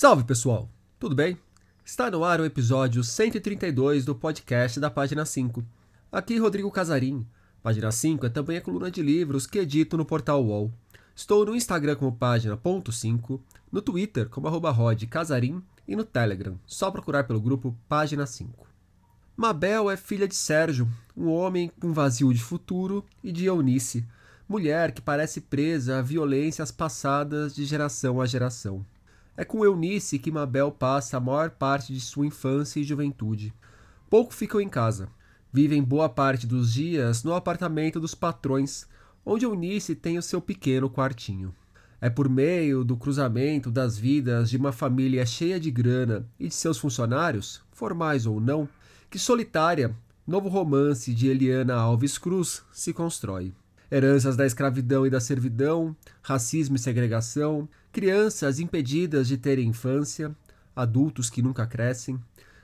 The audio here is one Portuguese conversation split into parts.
Salve pessoal, tudo bem? Está no ar o episódio 132 do podcast da Página 5. Aqui Rodrigo Casarim. Página 5 é também a coluna de livros que edito no portal UOL. Estou no Instagram como página.5, no Twitter como arroba Rod Casarim e no Telegram, só procurar pelo grupo Página 5. Mabel é filha de Sérgio, um homem com vazio de futuro, e de Eunice, mulher que parece presa a violências passadas de geração a geração. É com Eunice que Mabel passa a maior parte de sua infância e juventude. Pouco ficam em casa. Vivem boa parte dos dias no apartamento dos patrões, onde Eunice tem o seu pequeno quartinho. É por meio do cruzamento das vidas de uma família cheia de grana e de seus funcionários, formais ou não, que Solitária, novo romance de Eliana Alves Cruz, se constrói heranças da escravidão e da servidão, racismo e segregação, crianças impedidas de terem infância, adultos que nunca crescem,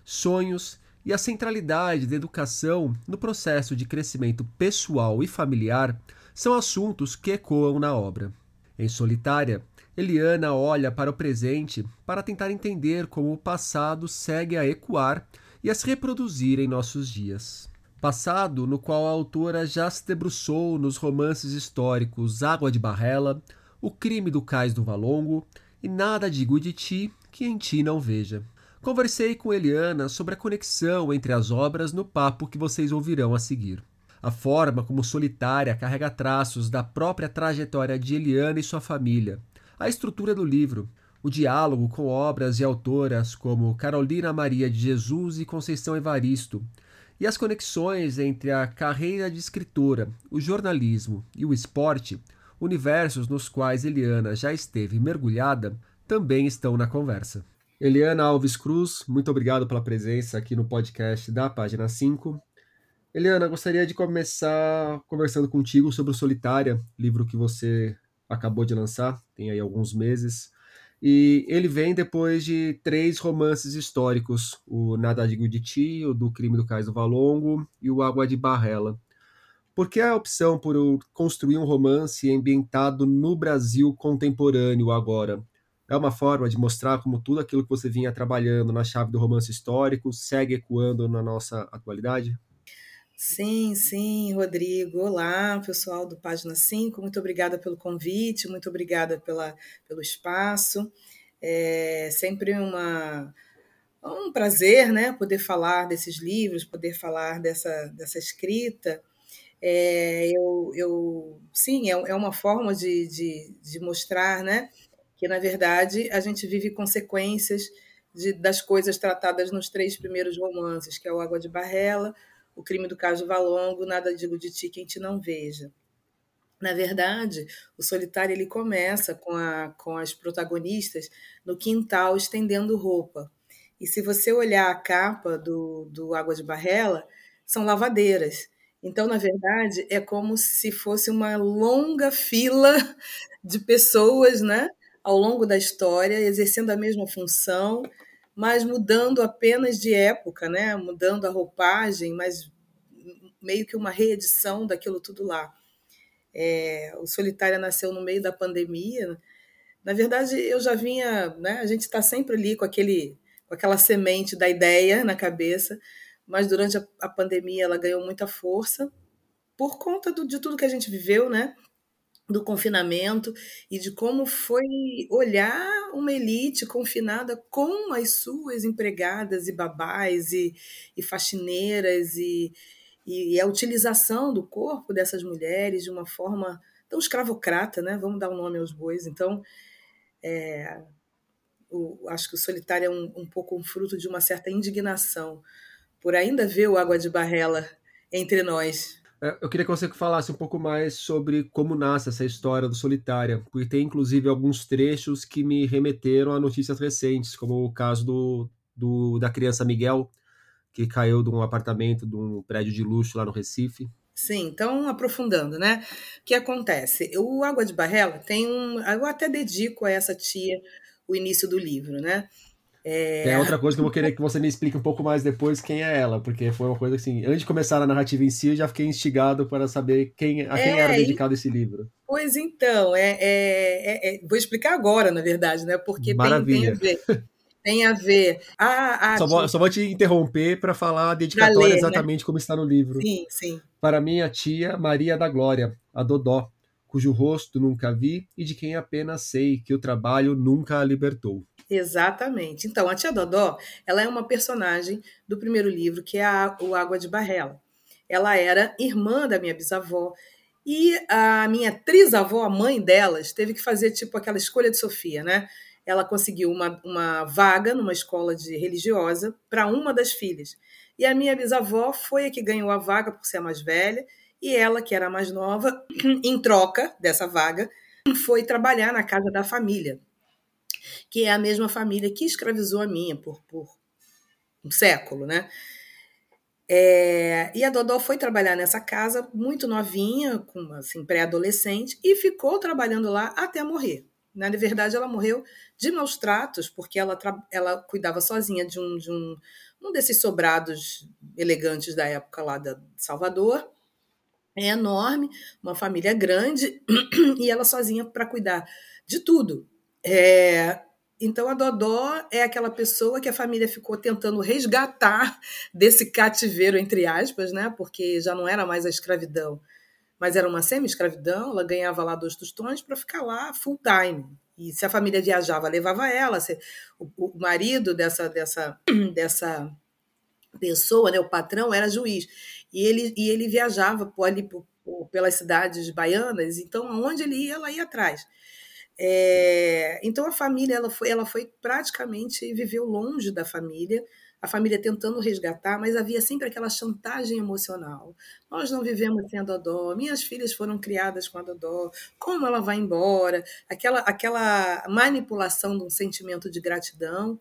sonhos e a centralidade da educação no processo de crescimento pessoal e familiar são assuntos que ecoam na obra. Em Solitária, Eliana olha para o presente para tentar entender como o passado segue a ecoar e a se reproduzir em nossos dias passado no qual a autora já se debruçou nos romances históricos Água de Barrela, O Crime do Cais do Valongo e Nada Digo de Ti que em ti não veja. Conversei com Eliana sobre a conexão entre as obras no papo que vocês ouvirão a seguir. A forma como Solitária carrega traços da própria trajetória de Eliana e sua família, a estrutura do livro, o diálogo com obras e autoras como Carolina Maria de Jesus e Conceição Evaristo, e as conexões entre a carreira de escritora, o jornalismo e o esporte, universos nos quais Eliana já esteve mergulhada, também estão na conversa. Eliana Alves Cruz, muito obrigado pela presença aqui no podcast da página 5. Eliana, gostaria de começar conversando contigo sobre o Solitária, livro que você acabou de lançar, tem aí alguns meses. E ele vem depois de três romances históricos: o Nada Digo de Ti, o Do Crime do Cais do Valongo e o Água de Barrela. Por que a opção por construir um romance ambientado no Brasil contemporâneo agora? É uma forma de mostrar como tudo aquilo que você vinha trabalhando na chave do romance histórico segue ecoando na nossa atualidade? Sim, sim, Rodrigo. Olá, pessoal do Página 5. Muito obrigada pelo convite, muito obrigada pela, pelo espaço. É sempre uma, um prazer né, poder falar desses livros, poder falar dessa, dessa escrita. É, eu, eu, sim, é, é uma forma de, de, de mostrar né, que, na verdade, a gente vive consequências de, das coisas tratadas nos três primeiros romances, que é o Água de Barrela, o crime do caso Valongo, nada digo de ti quem te não veja. Na verdade, o solitário ele começa com, a, com as protagonistas no quintal estendendo roupa. E se você olhar a capa do, do Água de Barrela, são lavadeiras. Então, na verdade, é como se fosse uma longa fila de pessoas, né, ao longo da história, exercendo a mesma função, mas mudando apenas de época, né? mudando a roupagem, mas meio que uma reedição daquilo tudo lá. É, o Solitária nasceu no meio da pandemia. Na verdade, eu já vinha, né? A gente está sempre ali com aquele, com aquela semente da ideia na cabeça, mas durante a, a pandemia ela ganhou muita força por conta do, de tudo que a gente viveu, né? do confinamento e de como foi olhar uma elite confinada com as suas empregadas e babás e, e faxineiras e, e, a utilização do corpo dessas mulheres de uma forma tão escravocrata, né? Vamos dar o um nome aos bois. Então, é, o, acho que o solitário é um, um pouco um fruto de uma certa indignação por ainda ver o Água de Barrela entre nós, é, eu queria que você falasse um pouco mais sobre como nasce essa história do Solitária, porque tem inclusive alguns trechos que me remeteram a notícias recentes, como o caso do, do da criança Miguel, que caiu de um apartamento, de um prédio de luxo lá no Recife. Sim, então aprofundando, né? O que acontece? O Água de Barrela tem um. Eu até dedico a essa tia o início do livro, né? É... é outra coisa que eu vou querer que você me explique um pouco mais depois quem é ela, porque foi uma coisa assim, antes de começar a narrativa em si, eu já fiquei instigado para saber quem, a quem é, era dedicado esse livro. Pois então, é, é, é, vou explicar agora, na verdade, né? Porque tem, tem, a ver. Tem a ver. A, a só, vou, só, vou, te interromper para falar a dedicatória ler, né? exatamente né? como está no livro. Sim, sim. Para minha tia Maria da Glória, a Dodó, cujo rosto nunca vi e de quem apenas sei que o trabalho nunca a libertou. Exatamente. Então, a tia Dodó, ela é uma personagem do primeiro livro, que é a, o Água de Barrela. Ela era irmã da minha bisavó e a minha trisavó, a mãe delas, teve que fazer tipo aquela escolha de Sofia, né? Ela conseguiu uma, uma vaga numa escola de religiosa para uma das filhas. E a minha bisavó foi a que ganhou a vaga por ser a mais velha, e ela, que era a mais nova, em troca dessa vaga, foi trabalhar na casa da família, que é a mesma família que escravizou a minha por, por um século, né? É, e a Dodó foi trabalhar nessa casa muito novinha, com assim, pré-adolescente, e ficou trabalhando lá até morrer. Na verdade, ela morreu de maus tratos, porque ela, ela cuidava sozinha de um, de um, um desses sobrados elegantes da época lá de Salvador. É enorme, uma família grande, e ela sozinha para cuidar de tudo. É, então a Dodó é aquela pessoa que a família ficou tentando resgatar desse cativeiro, entre aspas, né? Porque já não era mais a escravidão, mas era uma semi-escravidão. Ela ganhava lá dois tostões para ficar lá full time. E se a família viajava, levava ela. Se, o, o, marido dessa, dessa, dessa pessoa, né, o patrão, era juiz. E ele, e ele viajava por ali, por, pelas cidades baianas. Então, aonde ele ia, ela ia atrás. É, então a família ela foi, ela foi praticamente viveu longe da família, a família tentando resgatar, mas havia sempre aquela chantagem emocional. Nós não vivemos sem a Dodó, minhas filhas foram criadas com a Dodó, como ela vai embora? Aquela, aquela manipulação de um sentimento de gratidão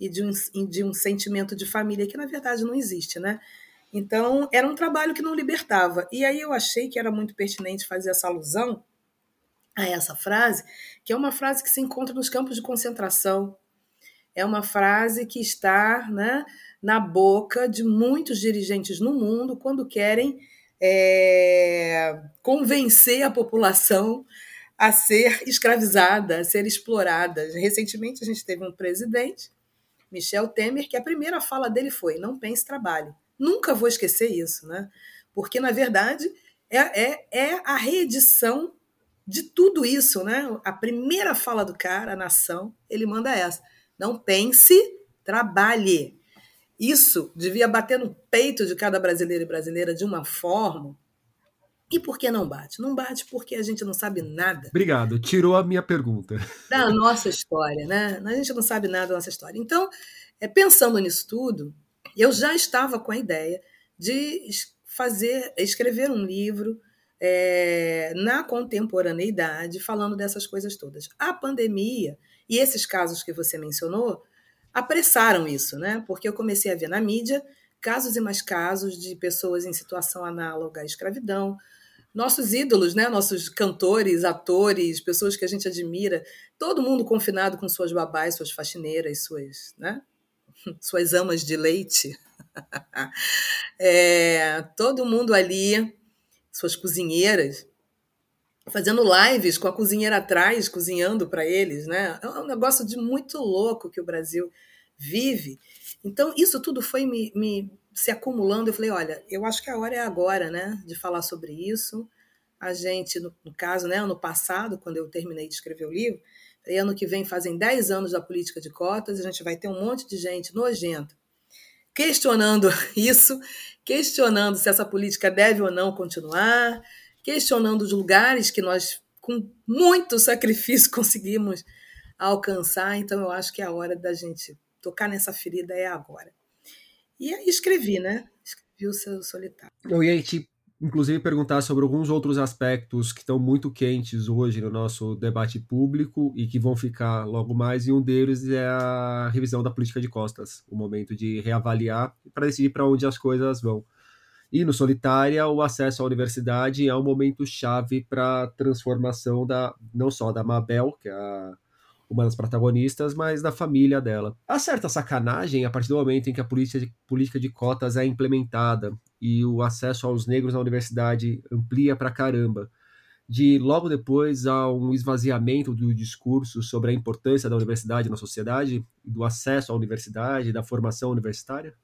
e de um, de um sentimento de família que na verdade não existe, né? Então era um trabalho que não libertava. E aí eu achei que era muito pertinente fazer essa alusão a essa frase, que é uma frase que se encontra nos campos de concentração. É uma frase que está né, na boca de muitos dirigentes no mundo quando querem é, convencer a população a ser escravizada, a ser explorada. Recentemente a gente teve um presidente, Michel Temer, que a primeira fala dele foi: não pense trabalho. Nunca vou esquecer isso, né? Porque, na verdade, é, é, é a reedição de tudo isso, né? A primeira fala do cara, a nação, ele manda essa: não pense, trabalhe. Isso devia bater no peito de cada brasileiro e brasileira de uma forma. E por que não bate? Não bate porque a gente não sabe nada. Obrigado, tirou a minha pergunta. Da nossa história, né? A gente não sabe nada da nossa história. Então, é, pensando nisso tudo, eu já estava com a ideia de fazer, escrever um livro é, na contemporaneidade, falando dessas coisas todas. A pandemia e esses casos que você mencionou apressaram isso, né? Porque eu comecei a ver na mídia casos e mais casos de pessoas em situação análoga à escravidão. Nossos ídolos, né? Nossos cantores, atores, pessoas que a gente admira, todo mundo confinado com suas babás, suas faxineiras, suas, né? suas amas de leite. é, todo mundo ali suas cozinheiras, fazendo lives com a cozinheira atrás, cozinhando para eles, né? É um negócio de muito louco que o Brasil vive. Então, isso tudo foi me, me se acumulando. Eu falei, olha, eu acho que a hora é agora, né, de falar sobre isso. A gente, no, no caso, né, ano passado, quando eu terminei de escrever o livro, ano que vem fazem 10 anos da política de cotas, a gente vai ter um monte de gente nojenta questionando isso, questionando se essa política deve ou não continuar, questionando os lugares que nós, com muito sacrifício, conseguimos alcançar. Então, eu acho que é a hora da gente tocar nessa ferida é agora. E aí escrevi, né? Escrevi o seu solitário. Eu ia te inclusive perguntar sobre alguns outros aspectos que estão muito quentes hoje no nosso debate público e que vão ficar logo mais, e um deles é a revisão da política de costas, o momento de reavaliar para decidir para onde as coisas vão. E no Solitária, o acesso à universidade é um momento chave para a transformação da não só da Mabel, que é a uma das protagonistas, mas da família dela. Há certa sacanagem a partir do momento em que a política de, política de cotas é implementada e o acesso aos negros na universidade amplia pra caramba. de logo depois a um esvaziamento do discurso sobre a importância da universidade na sociedade, do acesso à universidade, da formação universitária?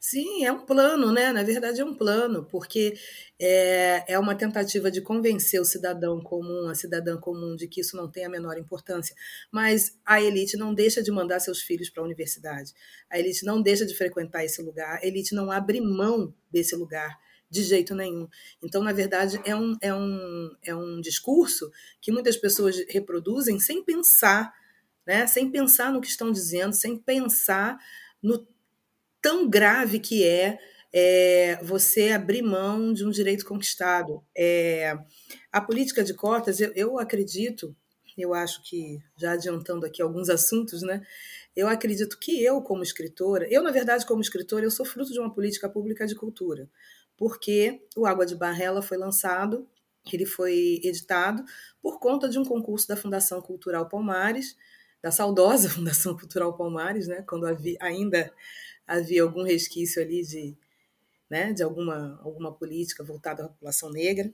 Sim, é um plano, né? Na verdade, é um plano, porque é, é uma tentativa de convencer o cidadão comum, a cidadã comum, de que isso não tem a menor importância. Mas a elite não deixa de mandar seus filhos para a universidade. A elite não deixa de frequentar esse lugar. A elite não abre mão desse lugar de jeito nenhum. Então, na verdade, é um, é um, é um discurso que muitas pessoas reproduzem sem pensar, né? sem pensar no que estão dizendo, sem pensar no tão grave que é, é você abrir mão de um direito conquistado. É, a política de cotas, eu, eu acredito, eu acho que, já adiantando aqui alguns assuntos, né? Eu acredito que eu, como escritora, eu, na verdade, como escritora, eu sou fruto de uma política pública de cultura, porque o Água de Barrela foi lançado, ele foi editado por conta de um concurso da Fundação Cultural Palmares, da saudosa Fundação Cultural Palmares, né, quando havia, ainda havia algum resquício ali de, né, de alguma, alguma política voltada à população negra.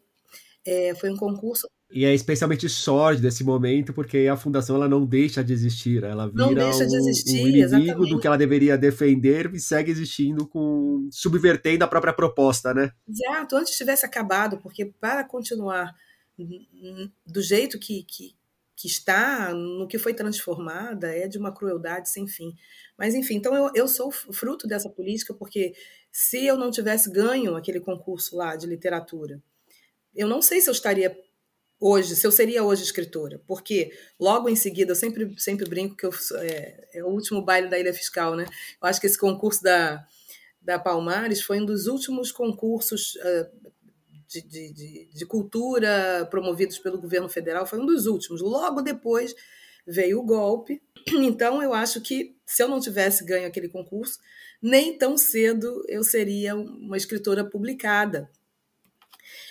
É, foi um concurso. E é especialmente sorte desse momento, porque a fundação ela não deixa de existir, ela vira não deixa de existir, um inimigo exatamente. do que ela deveria defender e segue existindo com subvertendo a própria proposta, né? Exato, antes tivesse acabado, porque para continuar do jeito que, que, que está, no que foi transformada, é de uma crueldade sem fim. Mas, enfim, então eu, eu sou fruto dessa política, porque se eu não tivesse ganho aquele concurso lá de literatura, eu não sei se eu estaria hoje, se eu seria hoje escritora, porque logo em seguida, eu sempre, sempre brinco que eu, é, é o último baile da Ilha Fiscal, né? Eu acho que esse concurso da, da Palmares foi um dos últimos concursos uh, de, de, de, cultura promovidos pelo governo federal, foi um dos últimos. Logo depois veio o golpe. Então, eu acho que se eu não tivesse ganho aquele concurso, nem tão cedo eu seria uma escritora publicada.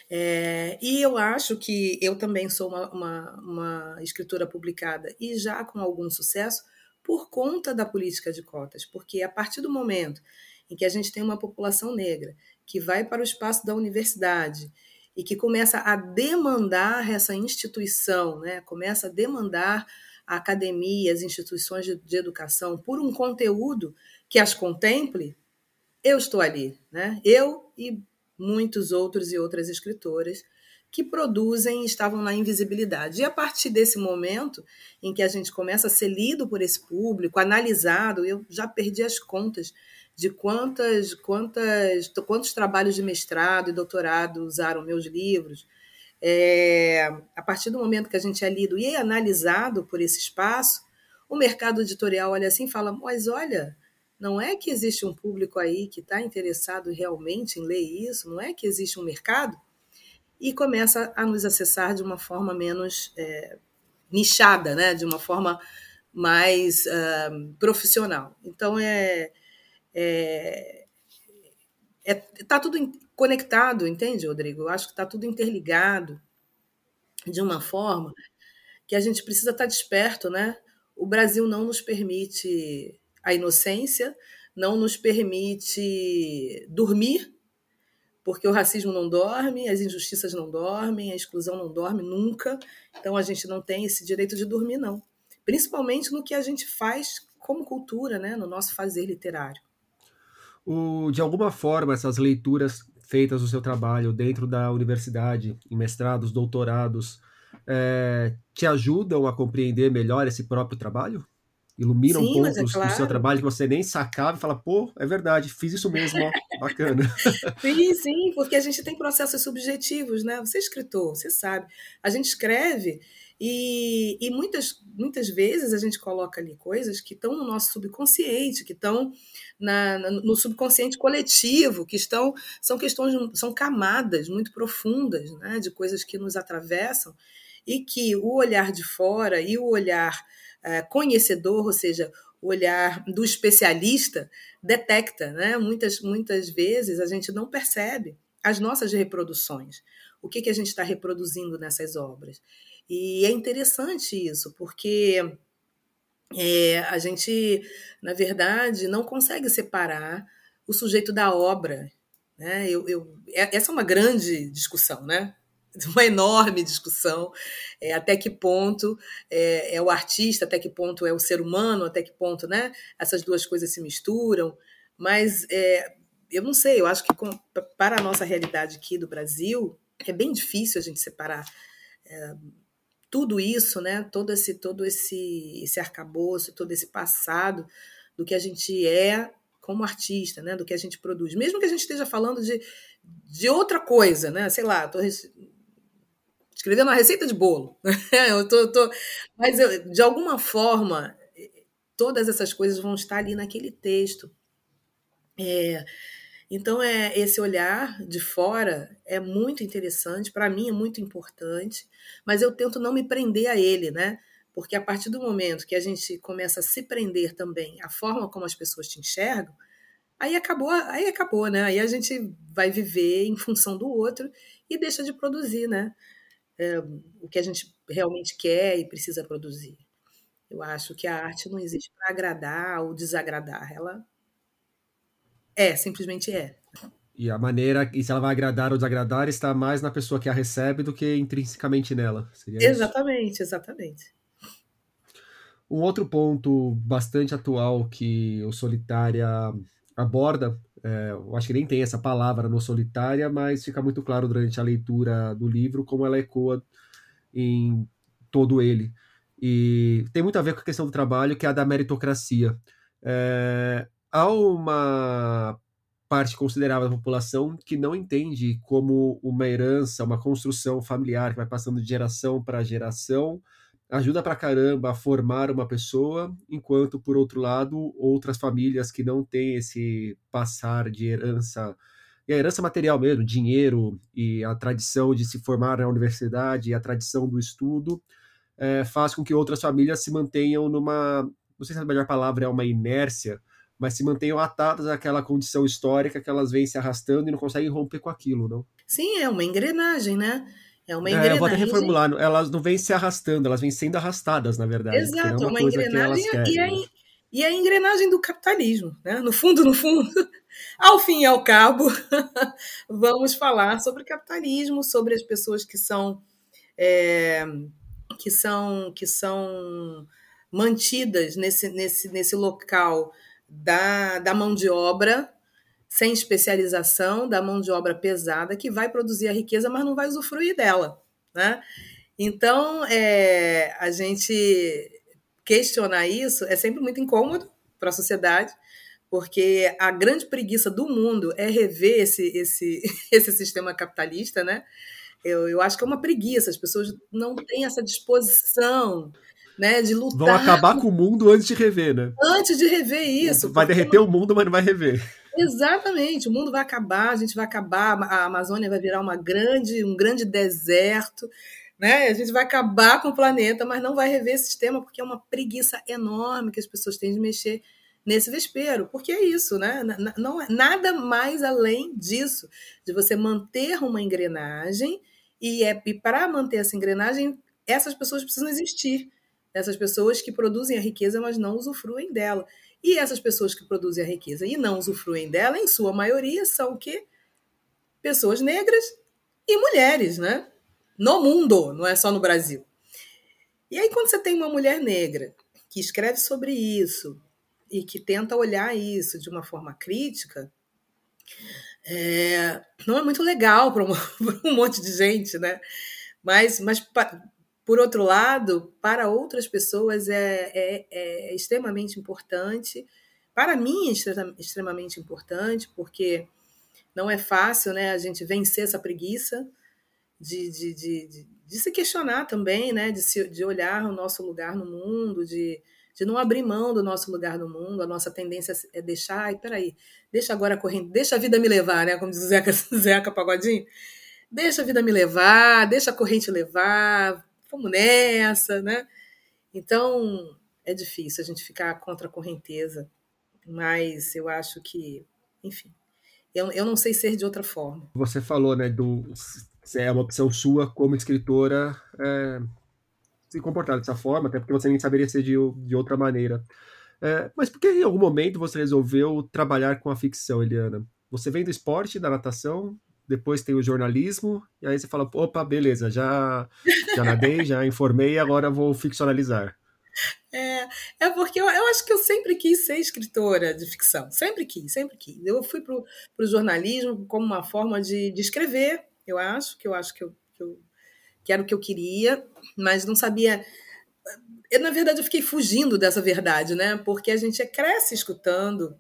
É, e eu acho que eu também sou uma, uma, uma escritora publicada e já com algum sucesso por conta da política de cotas, porque a partir do momento em que a gente tem uma população negra que vai para o espaço da universidade e que começa a demandar essa instituição, né? começa a demandar a academia, as instituições de, de educação por um conteúdo que as contemple, eu estou ali. Né? Eu e muitos outros e outras escritoras que produzem e estavam na invisibilidade. E a partir desse momento em que a gente começa a ser lido por esse público, analisado, eu já perdi as contas de quantas, quantas, quantos trabalhos de mestrado e doutorado usaram meus livros. É, a partir do momento que a gente é lido e é analisado por esse espaço, o mercado editorial olha assim e fala: Mas olha, não é que existe um público aí que está interessado realmente em ler isso, não é que existe um mercado? E começa a nos acessar de uma forma menos é, nichada, né? de uma forma mais uh, profissional. Então, é, é, é, tá tudo conectado, entende, Rodrigo? Eu acho que está tudo interligado de uma forma que a gente precisa estar tá desperto, né? O Brasil não nos permite a inocência, não nos permite dormir, porque o racismo não dorme, as injustiças não dormem, a exclusão não dorme nunca. Então a gente não tem esse direito de dormir, não. Principalmente no que a gente faz como cultura, né? no nosso fazer literário o, de alguma forma, essas leituras feitas no seu trabalho dentro da universidade, em mestrados, doutorados, é, te ajudam a compreender melhor esse próprio trabalho? Iluminam Sim, pontos é claro. do seu trabalho que você nem sacava e fala, pô, é verdade, fiz isso mesmo, ó, bacana. sim, sim, porque a gente tem processos subjetivos, né? Você é escritor, você sabe. A gente escreve e, e muitas, muitas vezes a gente coloca ali coisas que estão no nosso subconsciente, que estão na, na, no subconsciente coletivo, que estão são questões, são camadas muito profundas né, de coisas que nos atravessam e que o olhar de fora e o olhar conhecedor, ou seja, o olhar do especialista, detecta. Né? Muitas, muitas vezes a gente não percebe as nossas reproduções. O que, que a gente está reproduzindo nessas obras? E é interessante isso, porque é, a gente, na verdade, não consegue separar o sujeito da obra. Né? Eu, eu, é, essa é uma grande discussão, né? Uma enorme discussão é, até que ponto é, é, o artista, até que ponto é o ser humano, até que ponto né, essas duas coisas se misturam. Mas é, eu não sei, eu acho que com, para a nossa realidade aqui do Brasil, é bem difícil a gente separar é, tudo isso, né, todo esse todo esse, esse arcabouço, todo esse passado do que a gente é como artista, né, do que a gente produz. Mesmo que a gente esteja falando de, de outra coisa, né, sei lá, estou escrevendo uma receita de bolo. eu tô, tô, mas eu, de alguma forma, todas essas coisas vão estar ali naquele texto. É, então, é esse olhar de fora é muito interessante, para mim é muito importante, mas eu tento não me prender a ele, né? Porque a partir do momento que a gente começa a se prender também à forma como as pessoas te enxergam, aí acabou, aí acabou, né? Aí a gente vai viver em função do outro e deixa de produzir, né? É, o que a gente realmente quer e precisa produzir. Eu acho que a arte não existe para agradar ou desagradar, ela é, simplesmente é. E a maneira, e se ela vai agradar ou desagradar, está mais na pessoa que a recebe do que intrinsecamente nela. exatamente, isso? exatamente. Um outro ponto bastante atual que o Solitária aborda, é, eu acho que nem tem essa palavra no Solitária, mas fica muito claro durante a leitura do livro como ela ecoa em todo ele. E tem muito a ver com a questão do trabalho, que é a da meritocracia. É, há uma parte considerável da população que não entende como uma herança, uma construção familiar que vai passando de geração para geração ajuda pra caramba a formar uma pessoa, enquanto, por outro lado, outras famílias que não têm esse passar de herança, e a herança material mesmo, dinheiro e a tradição de se formar na universidade e a tradição do estudo, é, faz com que outras famílias se mantenham numa, não sei se a melhor palavra é uma inércia, mas se mantenham atadas àquela condição histórica que elas vêm se arrastando e não conseguem romper com aquilo, não? Sim, é uma engrenagem, né? É uma engrenagem. É, eu vou até reformular, elas não vêm se arrastando, elas vêm sendo arrastadas, na verdade. Exato, é uma, uma engrenagem e, a, né? e a engrenagem do capitalismo, né? No fundo, no fundo, ao fim e ao cabo, vamos falar sobre capitalismo, sobre as pessoas que são é, que são que são mantidas nesse, nesse, nesse local da, da mão de obra sem especialização, da mão de obra pesada, que vai produzir a riqueza, mas não vai usufruir dela. Né? Então, é, a gente questionar isso é sempre muito incômodo para a sociedade, porque a grande preguiça do mundo é rever esse, esse, esse sistema capitalista, né? Eu, eu acho que é uma preguiça, as pessoas não têm essa disposição né, de lutar. Vão acabar com o mundo antes de rever, né? Antes de rever isso. Vai derreter não... o mundo, mas não vai rever. Exatamente, o mundo vai acabar, a gente vai acabar, a Amazônia vai virar uma grande, um grande deserto, né? A gente vai acabar com o planeta, mas não vai rever esse sistema porque é uma preguiça enorme que as pessoas têm de mexer nesse vespeiro, porque é isso, né? Não é nada mais além disso, de você manter uma engrenagem e, é, e para manter essa engrenagem, essas pessoas precisam existir dessas pessoas que produzem a riqueza, mas não usufruem dela. E essas pessoas que produzem a riqueza e não usufruem dela, em sua maioria, são o quê? Pessoas negras e mulheres, né? No mundo, não é só no Brasil. E aí, quando você tem uma mulher negra que escreve sobre isso e que tenta olhar isso de uma forma crítica, é, não é muito legal para um, um, monte de gente, né? Mas, mas por outro lado, para outras pessoas é, é, é extremamente importante. Para mim, é extremamente importante, porque não é fácil né, a gente vencer essa preguiça de, de, de, de, de se questionar também, né, de, se, de olhar o nosso lugar no mundo, de, de não abrir mão do nosso lugar no mundo. A nossa tendência é deixar, ai, peraí, deixa agora correndo, deixa a vida me levar, né? Como diz o Zeca, Zeca Pagodinho. Deixa a vida me levar, deixa a corrente levar, vamos nessa, né? Então, é difícil a gente ficar contra a correnteza, mas eu acho que, enfim, eu, eu não sei ser de outra forma. Você falou, né, do é uma opção sua como escritora é, se comportar dessa forma, até porque você nem saberia ser de, de outra maneira. É, mas por que em algum momento você resolveu trabalhar com a ficção, Eliana? Você vem do esporte, da natação, depois tem o jornalismo, e aí você fala, opa, beleza, já, já nadei, já informei, agora vou ficcionalizar. É, é porque eu, eu acho que eu sempre quis ser escritora de ficção, sempre quis, sempre quis. Eu fui para o jornalismo como uma forma de, de escrever, eu acho, que eu acho que eu, que eu que era o que eu queria, mas não sabia. Eu, na verdade, eu fiquei fugindo dessa verdade, né? Porque a gente cresce escutando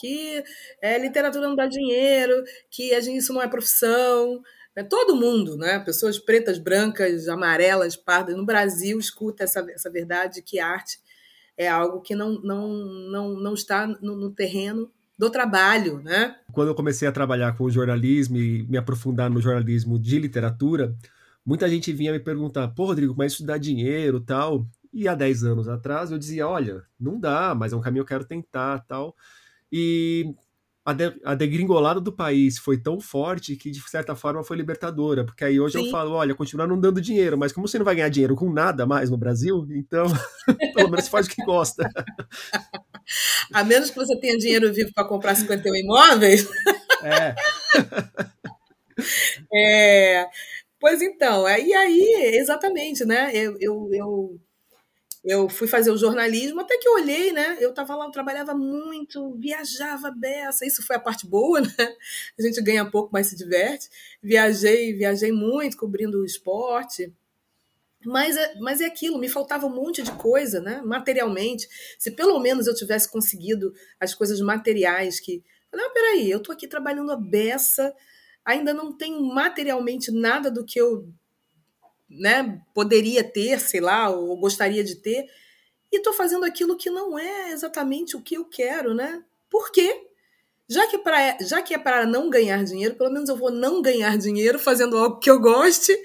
que é, literatura não dá dinheiro, que a gente, isso não é profissão. Né? Todo mundo, né? pessoas pretas, brancas, amarelas, pardas, no Brasil escuta essa, essa verdade que arte é algo que não, não, não, não está no, no terreno do trabalho, né? Quando eu comecei a trabalhar com jornalismo e me aprofundar no jornalismo de literatura, muita gente vinha me perguntar, pô, Rodrigo, mas isso dá dinheiro tal? E há 10 anos atrás eu dizia, olha, não dá, mas é um caminho que eu quero tentar tal. E a, de, a degringolada do país foi tão forte que, de certa forma, foi libertadora. Porque aí hoje Sim. eu falo, olha, continuar não dando dinheiro, mas como você não vai ganhar dinheiro com nada mais no Brasil, então pelo menos faz o que gosta. A menos que você tenha dinheiro vivo para comprar 51 imóveis. É. é. Pois então, é, e aí, exatamente, né? Eu, eu, eu eu fui fazer o jornalismo, até que eu olhei, né? Eu estava lá, eu trabalhava muito, viajava beça, isso foi a parte boa, né? A gente ganha pouco, mas se diverte. Viajei, viajei muito cobrindo o esporte. Mas é, mas é aquilo, me faltava um monte de coisa, né? Materialmente. Se pelo menos eu tivesse conseguido as coisas materiais que. Não, peraí, eu estou aqui trabalhando a beça, ainda não tenho materialmente nada do que eu né, poderia ter, sei lá, ou gostaria de ter, e estou fazendo aquilo que não é exatamente o que eu quero, né? Por quê? Já que, pra, já que é para não ganhar dinheiro, pelo menos eu vou não ganhar dinheiro fazendo algo que eu goste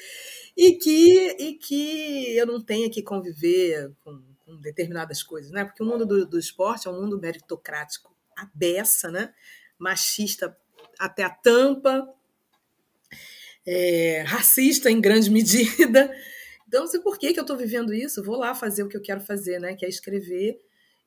e que, e que eu não tenha que conviver com, com determinadas coisas, né? Porque o mundo do, do esporte é um mundo meritocrático, a beça, né? Machista até a tampa, é, racista em grande medida. Então, não sei por que, que eu estou vivendo isso, vou lá fazer o que eu quero fazer, né? Que é escrever.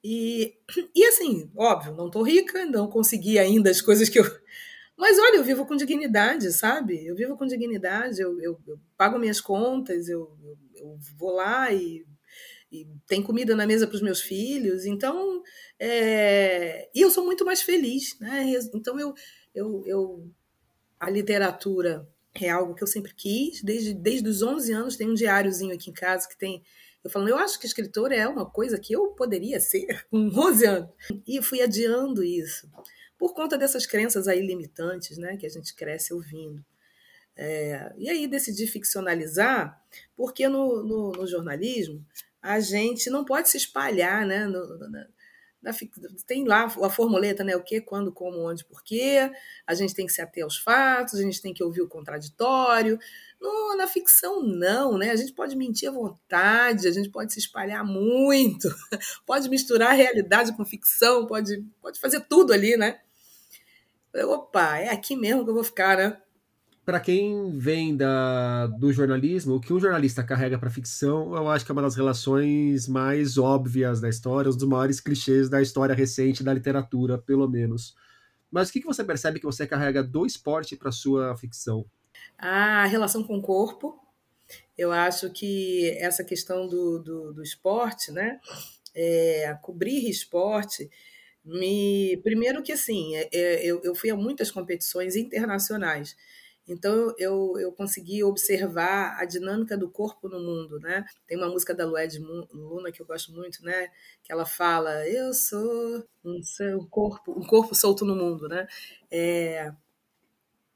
E, e assim, óbvio, não estou rica, não consegui ainda as coisas que eu. Mas olha, eu vivo com dignidade, sabe? Eu vivo com dignidade, eu, eu, eu pago minhas contas, eu, eu, eu vou lá e, e, tem comida na mesa para os meus filhos. Então, é... e eu sou muito mais feliz, né? Então, eu, eu, eu a literatura é algo que eu sempre quis, desde, desde os 11 anos, tem um diáriozinho aqui em casa que tem eu falando, eu acho que escritora é uma coisa que eu poderia ser com 11 anos. E fui adiando isso, por conta dessas crenças aí limitantes, né, que a gente cresce ouvindo. É, e aí decidi ficcionalizar, porque no, no, no, jornalismo a gente não pode se espalhar, né, no, tem lá a formuleta, né? O que, quando, como, onde, porquê. A gente tem que se ater aos fatos, a gente tem que ouvir o contraditório. No, na ficção, não, né? A gente pode mentir à vontade, a gente pode se espalhar muito, pode misturar realidade com ficção, pode, pode fazer tudo ali, né? Opa, é aqui mesmo que eu vou ficar, né? Para quem vem da, do jornalismo, o que um jornalista carrega para ficção, eu acho que é uma das relações mais óbvias da história, um dos maiores clichês da história recente da literatura, pelo menos. Mas o que, que você percebe que você carrega do esporte para sua ficção? A relação com o corpo. Eu acho que essa questão do, do, do esporte, né? É, cobrir esporte, me primeiro que assim, é, é eu, eu fui a muitas competições internacionais. Então eu, eu consegui observar a dinâmica do corpo no mundo, né? Tem uma música da Lued Luna que eu gosto muito, né? Que ela fala: Eu sou um, um corpo, um corpo solto no mundo, né? É...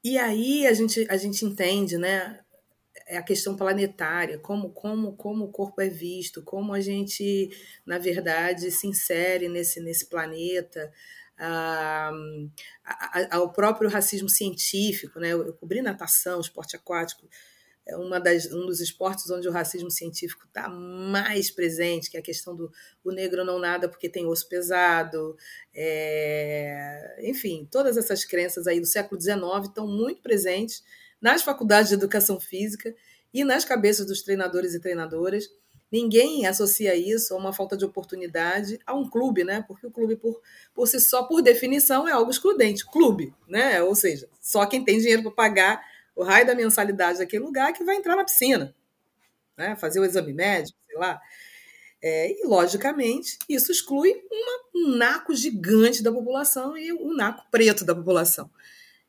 E aí a gente a gente entende, né? É a questão planetária, como, como, como o corpo é visto, como a gente, na verdade, se insere nesse, nesse planeta, ao próprio racismo científico. Né? Eu, cobri natação, esporte aquático, é uma das, um dos esportes onde o racismo científico está mais presente, que é a questão do o negro não nada porque tem osso pesado. É, enfim, todas essas crenças aí do século XIX estão muito presentes nas faculdades de educação física e nas cabeças dos treinadores e treinadoras. Ninguém associa isso a uma falta de oportunidade a um clube, né? Porque o clube, por, por si só, por definição, é algo excludente. Clube, né? Ou seja, só quem tem dinheiro para pagar o raio da mensalidade daquele lugar que vai entrar na piscina, né? Fazer o exame médico, sei lá. É, e, logicamente, isso exclui uma, um naco gigante da população e um naco preto da população.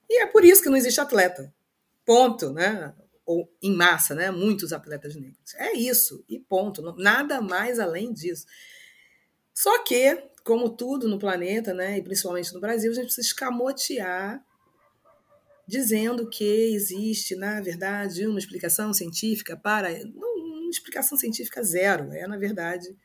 E é por isso que não existe atleta. Ponto, né? Ou em massa, né? Muitos atletas negros. É isso, e ponto. Nada mais além disso. Só que, como tudo no planeta, né? E principalmente no Brasil, a gente precisa escamotear dizendo que existe, na verdade, uma explicação científica para. Uma explicação científica zero. É, na verdade,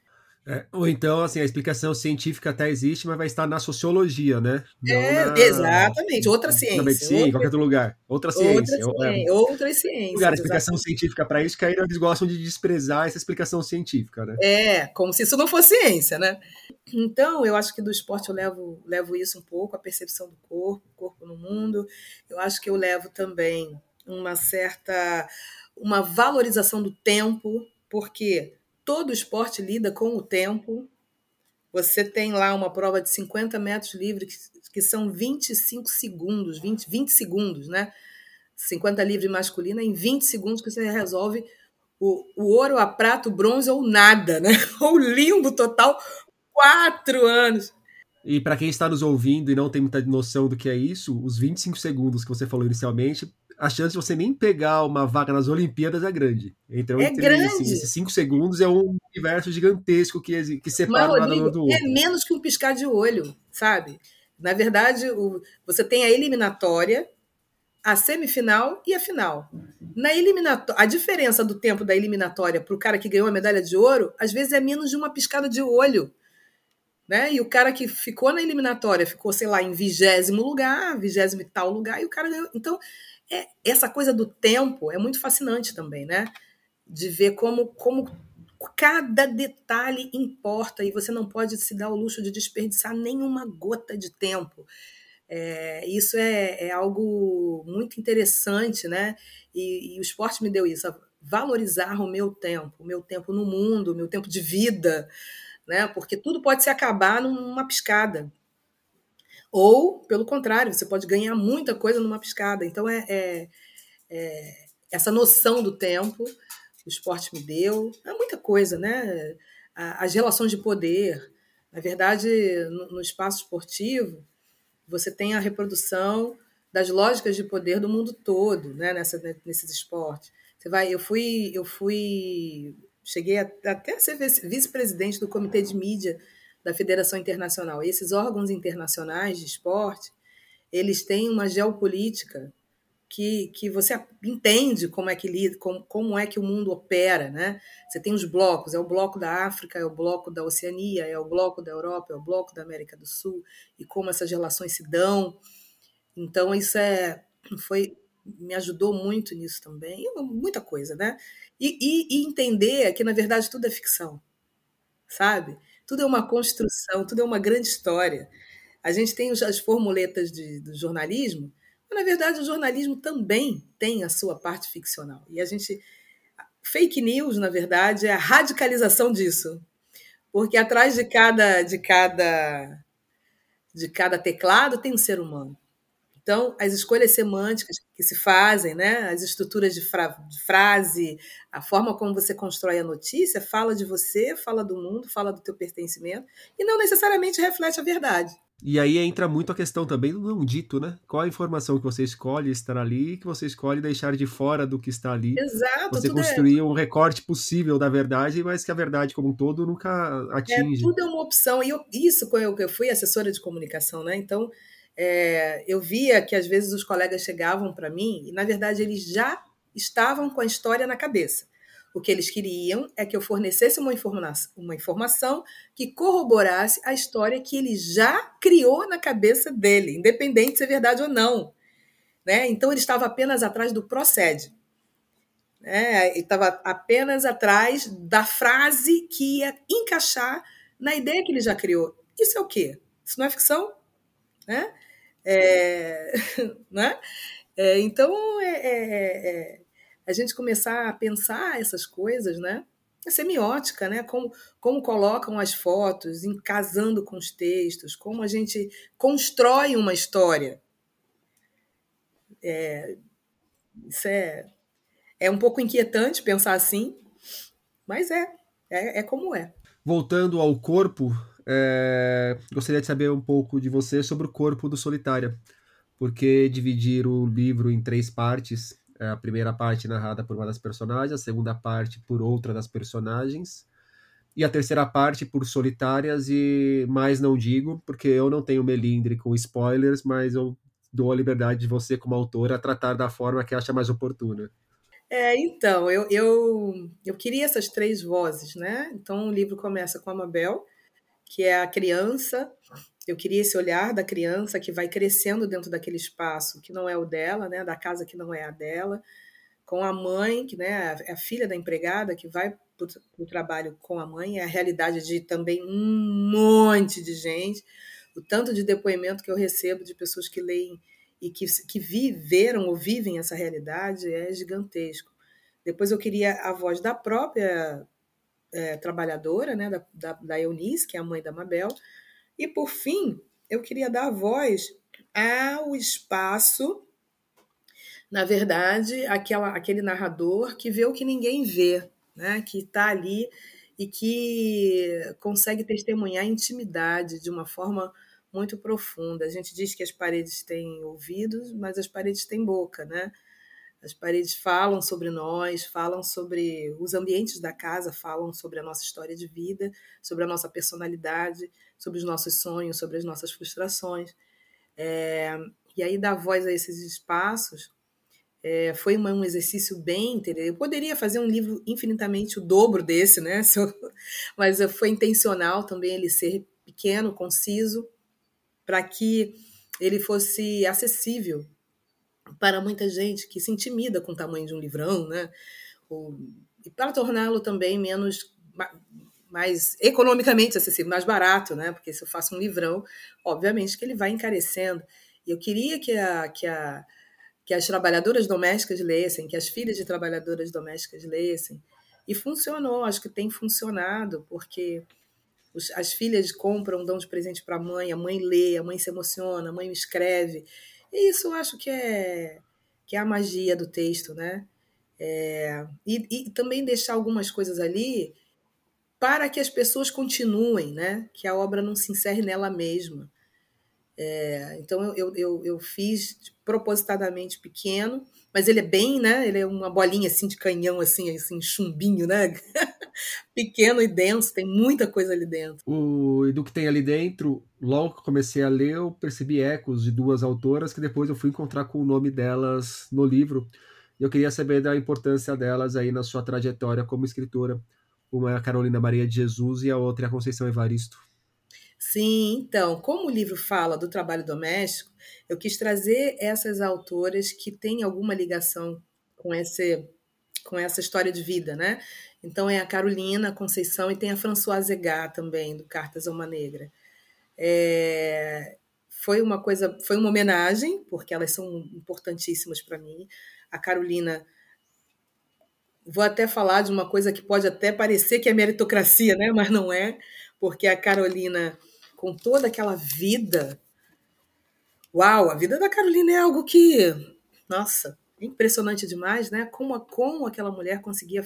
é, ou então, assim, a explicação científica até existe, mas vai estar na sociologia, né? É, na... Exatamente, outra ciência. Na medicina, outra... em qualquer outro lugar. Outra ciência. Outra ciência, é, outras ciências. Lugar, a explicação exatamente. científica para isso, que aí eles gostam de desprezar essa explicação científica, né? É, como se isso não fosse ciência, né? Então, eu acho que do esporte eu levo, levo isso um pouco, a percepção do corpo, corpo no mundo. Eu acho que eu levo também uma certa uma valorização do tempo, porque todo esporte lida com o tempo. Você tem lá uma prova de 50 metros livre, que, são 25 segundos, 20, 20 segundos, né? 50 livre masculina, em 20 segundos que você resolve o, o ouro, a prata, o bronze ou nada, né? Ou limbo total, quatro anos. E para quem está nos ouvindo e não tem muita noção do que é isso, os 25 segundos que você falou inicialmente a chance de você nem pegar uma vaga nas Olimpíadas é grande. Então, é grande. Assim, esses cinco segundos é um universo gigantesco que, que separa Mas, nadador do outro. É menos que um piscar de olho, sabe? Na verdade, o, você tem a eliminatória, a semifinal e a final. Na eliminatória, a diferença do tempo da eliminatória para o cara que ganhou a medalha de ouro, às vezes é menos de uma piscada de olho. Né? E o cara que ficou na eliminatória ficou, sei lá, em vigésimo lugar, vigésimo e tal lugar, e o cara ganhou. Então, é, essa coisa do tempo é muito fascinante também, né? De ver como, como cada detalhe importa e você não pode se dar o luxo de desperdiçar nenhuma gota de tempo. É, isso é, é, algo muito interessante, né? E, e, o esporte me deu isso, valorizar o meu tempo, o meu tempo no mundo, o meu tempo de vida, né? Porque tudo pode se acabar numa piscada. Ou, pelo contrário, você pode ganhar muita coisa numa piscada. Então, é, é, é essa noção do tempo, o esporte me deu, é muita coisa, né? As relações de poder. Na verdade, no, no espaço esportivo, você tem a reprodução das lógicas de poder do mundo todo, né? Nessa, nesses esportes. Você vai, eu fui, eu fui, cheguei até a ser vice-presidente do comitê de mídia da Federação Internacional. Esses órgãos internacionais de esporte, eles têm uma geopolítica que, que você entende como é que como, como é que o mundo opera, né? Você tem os blocos, é o bloco da África, é o bloco da Oceania, é o bloco da Europa, é o bloco da América do Sul e como essas relações se dão. Então isso é foi me ajudou muito nisso também, muita coisa, né? E, e, e entender que na verdade tudo é ficção, sabe? Tudo é uma construção, tudo é uma grande história. A gente tem as formuletas de, do jornalismo, mas na verdade o jornalismo também tem a sua parte ficcional. E a gente. Fake news, na verdade, é a radicalização disso. Porque atrás de cada, de cada, de cada teclado tem um ser humano. Então, as escolhas semânticas que se fazem, né, as estruturas de, fra de, frase, a forma como você constrói a notícia, fala de você, fala do mundo, fala do teu pertencimento, e não necessariamente reflete a verdade. E aí entra muito a questão também do não dito, né? Qual a informação que você escolhe estar ali, que você escolhe deixar de fora do que está ali. Exato. Você é construir é... um recorte possível da verdade, mas que a verdade como um todo nunca é, atinge. É, tudo é uma opção. E eu, isso, eu fui assessora de comunicação, né? Então, é, eu via que às vezes os colegas chegavam para mim e, na verdade, eles já estavam com a história na cabeça. O que eles queriam é que eu fornecesse uma, uma informação que corroborasse a história que ele já criou na cabeça dele, independente se é verdade ou não. Né? Então, ele estava apenas atrás do procede. Né? Ele estava apenas atrás da frase que ia encaixar na ideia que ele já criou. Isso é o quê? Isso não é ficção? Né? É, né? É, então, é, é, é, a gente começar a pensar essas coisas, né? a semiótica, né? Como, como colocam as fotos, em casando com os textos, como a gente constrói uma história. É, isso é, é um pouco inquietante pensar assim, mas é, é, é como é. Voltando ao corpo, é, gostaria de saber um pouco de você sobre o corpo do Solitária. Por que dividir o livro em três partes? É, a primeira parte narrada por uma das personagens, a segunda parte por outra das personagens, e a terceira parte por solitárias e mais não digo, porque eu não tenho melindre com spoilers, mas eu dou a liberdade de você, como autora, tratar da forma que acha mais oportuna. É, então, eu, eu, eu queria essas três vozes, né? Então, o livro começa com a Mabel, que é a criança. Eu queria esse olhar da criança que vai crescendo dentro daquele espaço que não é o dela, né? Da casa que não é a dela. Com a mãe, que né, é a filha da empregada, que vai para o trabalho com a mãe. É a realidade de também um monte de gente. O tanto de depoimento que eu recebo de pessoas que leem e que, que viveram ou vivem essa realidade é gigantesco. Depois eu queria a voz da própria é, trabalhadora, né, da, da, da, Eunice, que é a mãe da Mabel. E, por fim, eu queria dar voz ao espaço, na verdade, aquela, aquele narrador que vê o que ninguém vê, né, que está ali e que consegue testemunhar a intimidade de uma forma muito profunda. A gente diz que as paredes têm ouvidos, mas as paredes têm boca, né? As paredes falam sobre nós, falam sobre os ambientes da casa, falam sobre a nossa história de vida, sobre a nossa personalidade, sobre os nossos sonhos, sobre as nossas frustrações. É, e aí dar voz a esses espaços é, foi uma, um exercício bem interessante. Eu poderia fazer um livro infinitamente o dobro desse, né? Mas foi intencional também ele ser pequeno, conciso, para que ele fosse acessível para muita gente que se intimida com o tamanho de um livrão, né? e para torná-lo também menos mais economicamente acessível, mais barato, né? Porque se eu faço um livrão, obviamente que ele vai encarecendo. E eu queria que, a, que, a, que as trabalhadoras domésticas lessem, que as filhas de trabalhadoras domésticas lessem. E funcionou, acho que tem funcionado, porque os, as filhas compram, dão de presente para a mãe, a mãe lê, a mãe se emociona, a mãe escreve. E isso eu acho que é, que é a magia do texto, né? É, e, e também deixar algumas coisas ali para que as pessoas continuem, né? Que a obra não se encerre nela mesma. É, então eu, eu, eu fiz propositadamente pequeno, mas ele é bem, né? Ele é uma bolinha assim de canhão, assim, assim, chumbinho, né? pequeno e denso, tem muita coisa ali dentro. O, e do que tem ali dentro, logo que comecei a ler, eu percebi ecos de duas autoras que depois eu fui encontrar com o nome delas no livro. E eu queria saber da importância delas aí na sua trajetória como escritora. Uma é a Carolina Maria de Jesus e a outra é a Conceição Evaristo. Sim, então, como o livro fala do trabalho doméstico, eu quis trazer essas autoras que têm alguma ligação com esse com essa história de vida, né? Então é a Carolina a Conceição e tem a Françoise Zegat também do Cartas a uma Negra. É, foi uma coisa, foi uma homenagem porque elas são importantíssimas para mim. A Carolina vou até falar de uma coisa que pode até parecer que é meritocracia, né? Mas não é, porque a Carolina com toda aquela vida. Uau, a vida da Carolina é algo que, nossa, impressionante demais, né? Como, como aquela mulher conseguia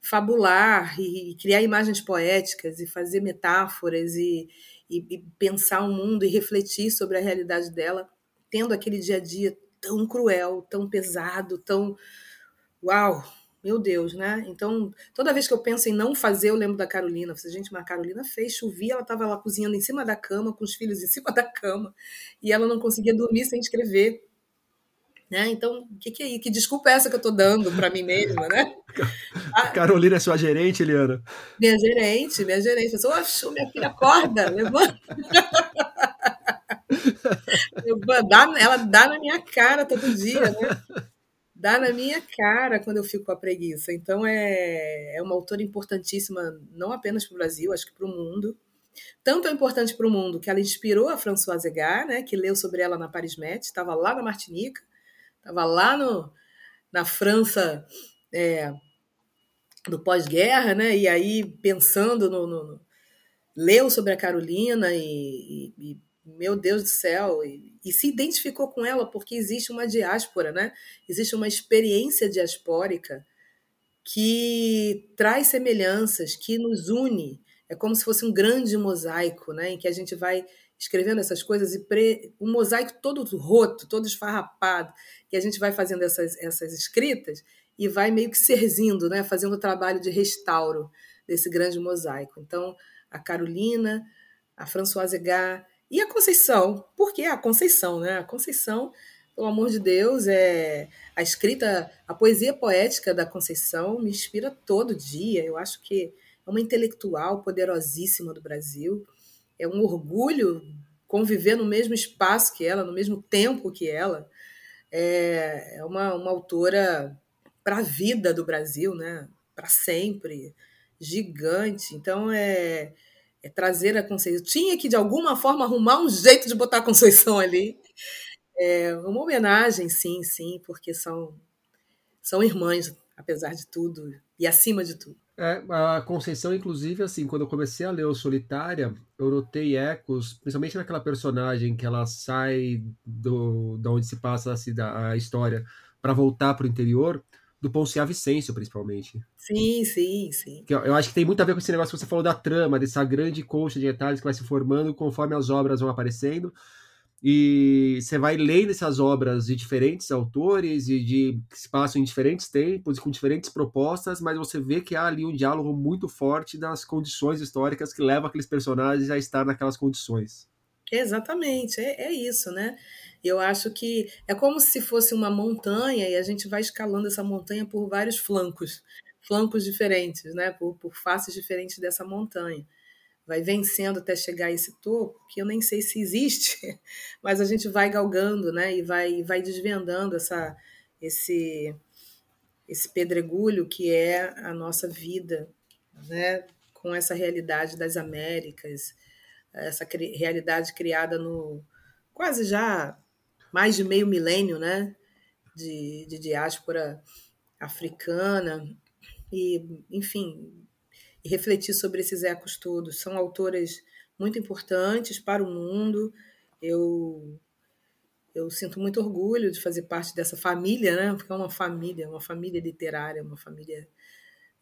fabular e, criar imagens poéticas e fazer metáforas e, e, e pensar o um mundo e refletir sobre a realidade dela, tendo aquele dia a dia tão cruel, tão pesado, tão. Uau! Meu Deus, né? Então, toda vez que eu penso em não fazer, eu lembro da Carolina. Falei, gente, mas a Carolina fez, chovia, ela estava lá cozinhando em cima da cama, com os filhos em cima da cama, e ela não conseguia dormir sem escrever. Né? Então, que, que é? Que desculpa é essa que eu estou dando para mim mesma, né? Carolina é sua gerente, Eliana? Minha gerente, minha gerente. Eu sou, minha filha, acorda, levanta. ela dá na minha cara todo dia, né? dá na minha cara quando eu fico com a preguiça. Então é, é uma autora importantíssima, não apenas para o Brasil, acho que para o mundo. Tanto é importante para o mundo que ela inspirou a Françoise Egar, né, que leu sobre ela na Paris Met, estava lá na Martinica, estava lá no, na França, é, do pós-guerra, né? E aí pensando no, no, no, leu sobre a Carolina e, e, e meu Deus do céu, e, e, se identificou com ela porque existe uma diáspora, né? Existe uma experiência diaspórica que traz semelhanças, que nos une. É como se fosse um grande mosaico, né? Em que a gente vai escrevendo essas coisas e pre... um mosaico todo roto, todo esfarrapado, que a gente vai fazendo essas, essas escritas e vai meio que serzindo, né? Fazendo o trabalho de restauro desse grande mosaico. Então, a Carolina, a Françoise Gá e a Conceição. Por que a Conceição, né? A Conceição, pelo amor de Deus, é a escrita, a poesia poética da Conceição me inspira todo dia. Eu acho que é uma intelectual poderosíssima do Brasil. É um orgulho conviver no mesmo espaço que ela, no mesmo tempo que ela. É, é uma, uma autora para a vida do Brasil, né? Para sempre, gigante. Então é é trazer a Conceição. Tinha que, de alguma forma, arrumar um jeito de botar a Conceição ali. É uma homenagem, sim, sim, porque são, são irmãs, apesar de tudo, e acima de tudo. É, a Conceição, inclusive, assim, quando eu comecei a ler o Solitária, eu notei ecos, principalmente naquela personagem que ela sai do, da onde se passa a, a história para voltar para o interior, do Ponciá Vicêncio, principalmente. Sim, sim, sim. Eu, eu, acho que tem muito a ver com esse negócio que você falou da trama, dessa grande colcha de detalhes que vai se formando conforme as obras vão aparecendo. E você vai lendo essas obras de diferentes autores e de que se passam em diferentes tempos e com diferentes propostas, mas você vê que há ali um diálogo muito forte das condições históricas que levam aqueles personagens a estar naquelas condições. Exatamente, é, é isso, né? Eu acho que é como se fosse uma montanha e a gente vai escalando essa montanha por vários flancos, flancos diferentes, né? Por, por faces diferentes dessa montanha. Vai vencendo até chegar a esse topo, que eu nem sei se existe, mas a gente vai galgando, né? E vai, vai desvendando essa, esse, esse pedregulho que é a nossa vida, né? Com essa realidade das Américas, essa realidade criada no quase já mais de meio milênio né, de, de diáspora africana, e, enfim, refletir sobre esses ecos todos. São autoras muito importantes para o mundo. Eu eu sinto muito orgulho de fazer parte dessa família, né? Porque é uma família, uma família literária, uma família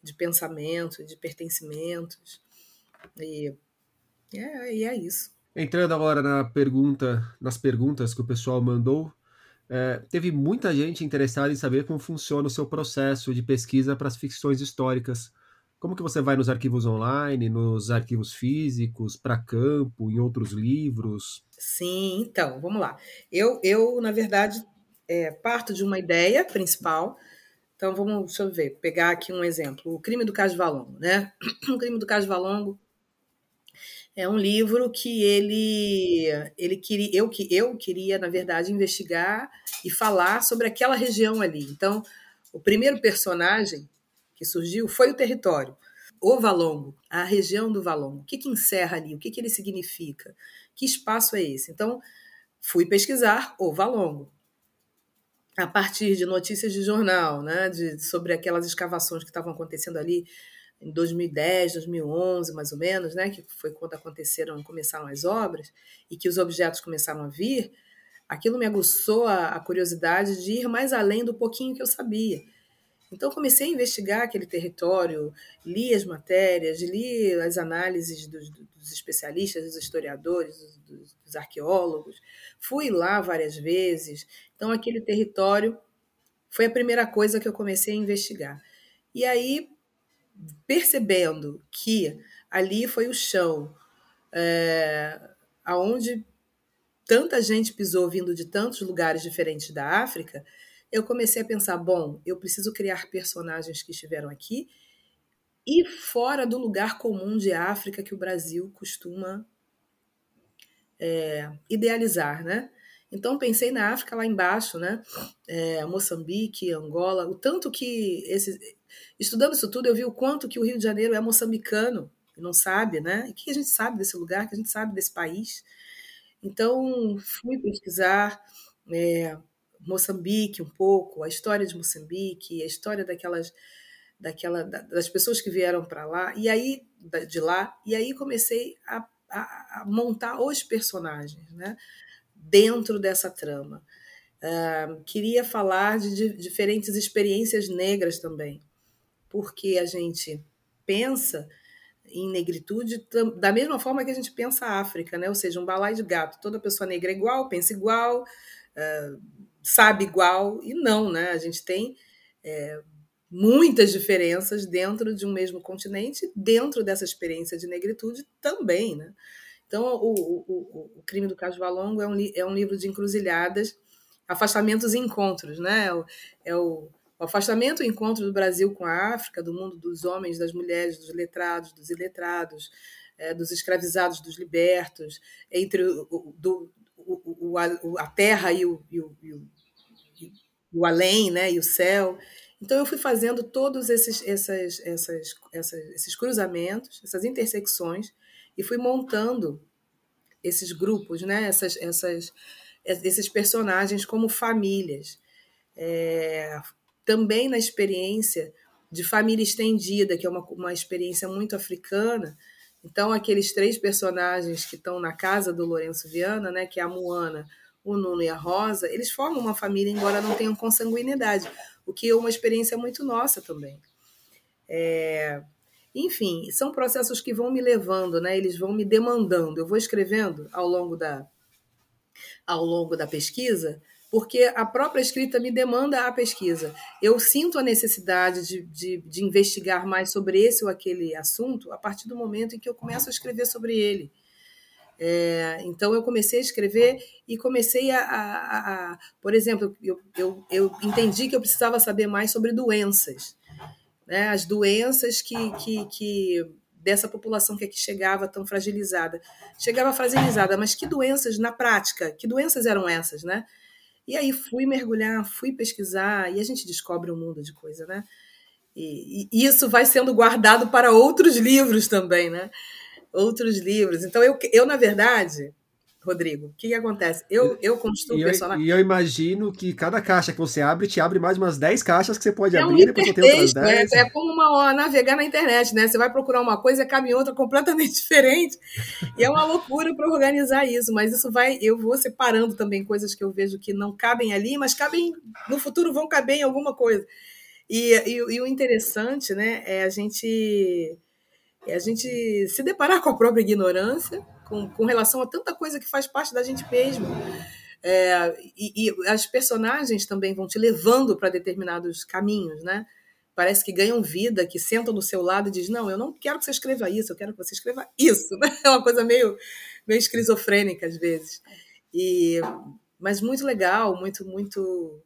de pensamento, de pertencimentos. E é, e é isso. Entrando agora na pergunta, nas perguntas que o pessoal mandou, é, teve muita gente interessada em saber como funciona o seu processo de pesquisa para as ficções históricas. Como que você vai nos arquivos online, nos arquivos físicos, para campo, em outros livros? Sim, então, vamos lá. Eu, eu na verdade, é, parto de uma ideia principal. Então, vamos, deixa eu ver, pegar aqui um exemplo. O crime do Caso Valongo, né? O crime do Caso Valongo é um livro que ele, ele queria, eu que eu queria na verdade investigar e falar sobre aquela região ali. Então, o primeiro personagem que surgiu foi o território, o Valongo, a região do Valongo. O que, que encerra ali? O que, que ele significa? Que espaço é esse? Então, fui pesquisar o Valongo a partir de notícias de jornal, né, de, sobre aquelas escavações que estavam acontecendo ali em 2010, 2011, mais ou menos, né, que foi quando aconteceram, começaram as obras e que os objetos começaram a vir, aquilo me aguçou a, a curiosidade de ir mais além do pouquinho que eu sabia. Então comecei a investigar aquele território, li as matérias, li as análises dos, dos especialistas, dos historiadores, dos, dos, arqueólogos, fui lá várias vezes. Então aquele território foi a primeira coisa que eu comecei a investigar. E aí percebendo que ali foi o chão é, aonde tanta gente pisou vindo de tantos lugares diferentes da África, eu comecei a pensar, bom, eu preciso criar personagens que estiveram aqui e fora do lugar comum de África que o Brasil costuma é, idealizar, né? Então pensei na África lá embaixo, né? É, Moçambique, Angola, o tanto que esses, estudando isso tudo eu vi o quanto que o Rio de Janeiro é moçambicano e não sabe, né? E que a gente sabe desse lugar, que a gente sabe desse país. Então fui pesquisar é, Moçambique um pouco, a história de Moçambique, a história daquelas daquela das pessoas que vieram para lá e aí de lá e aí comecei a, a, a, montar os personagens, né? Dentro dessa trama, uh, queria falar de, de diferentes experiências negras também, porque a gente pensa em negritude da mesma forma que a gente pensa a África, né? Ou seja, um balai de gato, toda pessoa negra é igual, pensa igual, uh, sabe igual e não, né? A gente tem é, muitas diferenças dentro de um mesmo continente, dentro dessa experiência de negritude também, né? Então, o, o, o Crime do Caso Valongo é um, é um livro de encruzilhadas, afastamentos e encontros, né? É o, o afastamento e encontro do Brasil com a África, do mundo dos homens, das mulheres, dos letrados, dos iletrados, é, dos escravizados, dos libertos, entre o, do, o, o, a terra e o, e o, e o, o além, né? E o céu. Então eu fui fazendo todos esses, essas, essas, essas, esses cruzamentos, essas intersecções, e fui montando esses grupos, né? essas, essas, esses personagens como famílias. É, também na experiência de família estendida, que é uma, uma experiência muito africana. Então, aqueles três personagens que estão na casa do Lourenço Viana, né, que é a Moana, o Nuno e a Rosa, eles formam uma família, embora não tenham consanguinidade o que é uma experiência muito nossa também. É, enfim, são processos que vão me levando, né? eles vão me demandando. Eu vou escrevendo ao longo da, ao longo da pesquisa, porque a própria escrita me demanda a pesquisa. Eu sinto a necessidade de, de, de, investigar mais sobre esse ou aquele assunto a partir do momento em que eu começo a escrever sobre ele. É, então eu comecei a escrever e comecei a, a, a por exemplo, eu, eu, eu, entendi que eu precisava saber mais sobre doenças, né? as doenças que, que, que dessa população que aqui chegava tão fragilizada, chegava fragilizada, mas que doenças na prática, que doenças eram essas, né? E aí fui mergulhar, fui pesquisar e a gente descobre um mundo de coisa, né? E, e isso vai sendo guardado para outros livros também, né? Outros livros. Então, eu, eu na verdade, Rodrigo, o que, que, acontece? Eu, eu construo e personagem. E eu imagino que cada caixa que você abre te abre mais umas 10 caixas que você pode é abrir, um depois você tem outras 10. É, é como uma, navegar na internet, né? Você vai procurar uma coisa e cabe em outra completamente diferente. e é uma loucura para organizar isso, mas isso vai. Eu vou separando também coisas que eu vejo que não cabem ali, mas cabem. No futuro vão caber em alguma coisa. E, e, e o interessante, né, é a gente é a gente se deparar com a própria ignorância, com, com relação a tanta coisa que faz parte da gente mesmo. É, e, e, as personagens também vão te levando para determinados caminhos, né? Parece que ganham vida, que sentam do seu lado e dizem: Não, eu não quero que você escreva isso, eu quero que você escreva isso. Né? É uma coisa meio, meio esquizofrênica às vezes. E, mas muito legal, muito, muito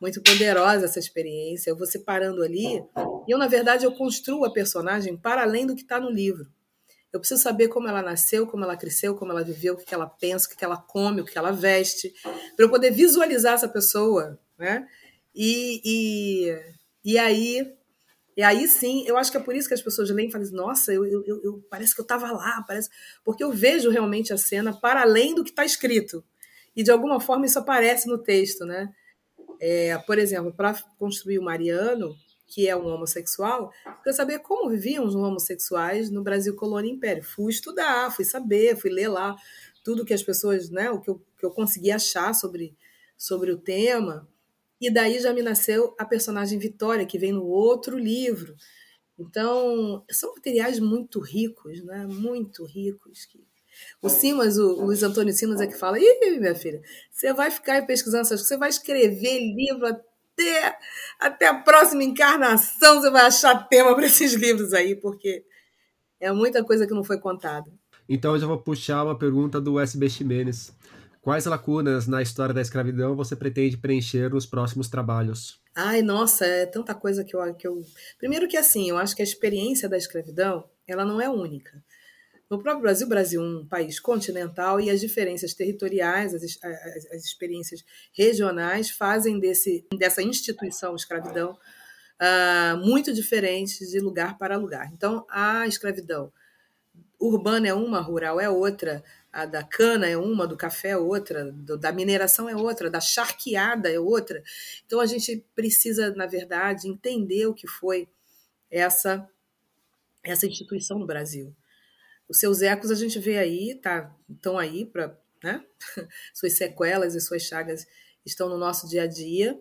muito poderosa essa experiência. Eu vou separando ali. E eu, na verdade, eu construo a personagem para além do que está no livro. Eu preciso saber como ela nasceu, como ela cresceu, como ela viveu, o que ela pensa, o que ela come, o que ela veste, para eu poder visualizar essa pessoa, né? E, e, e aí e aí sim, eu acho que é por isso que as pessoas leem e falam assim, nossa, eu, eu, eu parece que eu estava lá, parece. Porque eu vejo realmente a cena para além do que está escrito. E de alguma forma isso aparece no texto, né? É, por exemplo, para construir o Mariano, que é um homossexual, queria saber como viviam os homossexuais no Brasil Colônia Império. Fui estudar, fui saber, fui ler lá tudo que as pessoas, né, o que eu, que eu consegui achar sobre, sobre o tema. E daí já me nasceu a personagem Vitória, que vem no outro livro. Então, são materiais muito ricos, né? muito ricos, que o Simas, o Luiz Antônio Simas é que fala: Ih, minha filha, você vai ficar pesquisando essas coisas, você vai escrever livro até, até a próxima encarnação, você vai achar tema para esses livros aí, porque é muita coisa que não foi contada. Então eu já vou puxar uma pergunta do SB Ximenes. Quais lacunas na história da escravidão você pretende preencher nos próximos trabalhos? Ai, nossa, é tanta coisa que eu, que eu. Primeiro que assim, eu acho que a experiência da escravidão ela não é única. No próprio Brasil, Brasil é um país continental e as diferenças territoriais, as, as, as experiências regionais fazem desse, dessa instituição escravidão uh, muito diferentes de lugar para lugar. Então, a escravidão urbana é uma, rural é outra, a da cana é uma, do café é outra, do, da mineração é outra, da charqueada é outra. Então, a gente precisa, na verdade, entender o que foi essa, essa instituição no Brasil. Os seus ecos a gente vê aí, tá, estão aí para. Né? Suas sequelas e suas chagas estão no nosso dia a dia.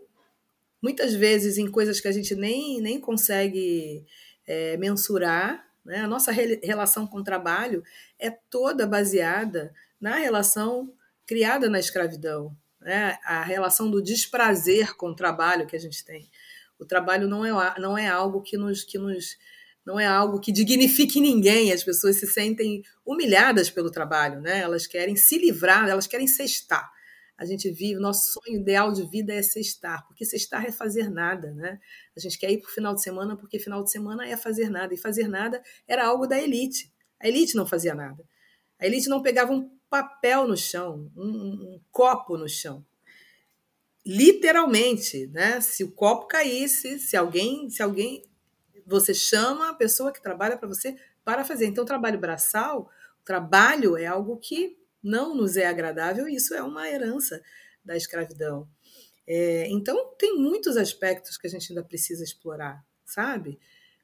Muitas vezes em coisas que a gente nem, nem consegue é, mensurar. Né? A nossa re relação com o trabalho é toda baseada na relação criada na escravidão, né? a relação do desprazer com o trabalho que a gente tem. O trabalho não é, não é algo que nos, que nos não é algo que dignifique ninguém. As pessoas se sentem humilhadas pelo trabalho, né? Elas querem se livrar, elas querem cestar. A gente vive, nosso sonho ideal de vida é cestar, porque cestar é fazer nada, né? A gente quer ir para o final de semana porque final de semana é fazer nada, e fazer nada era algo da elite. A elite não fazia nada. A elite não pegava um papel no chão, um, um copo no chão literalmente, né? Se o copo caísse, se alguém, se alguém você chama a pessoa que trabalha para você para fazer. Então, o trabalho braçal, trabalho é algo que não nos é agradável e isso é uma herança da escravidão. É, então, tem muitos aspectos que a gente ainda precisa explorar, sabe?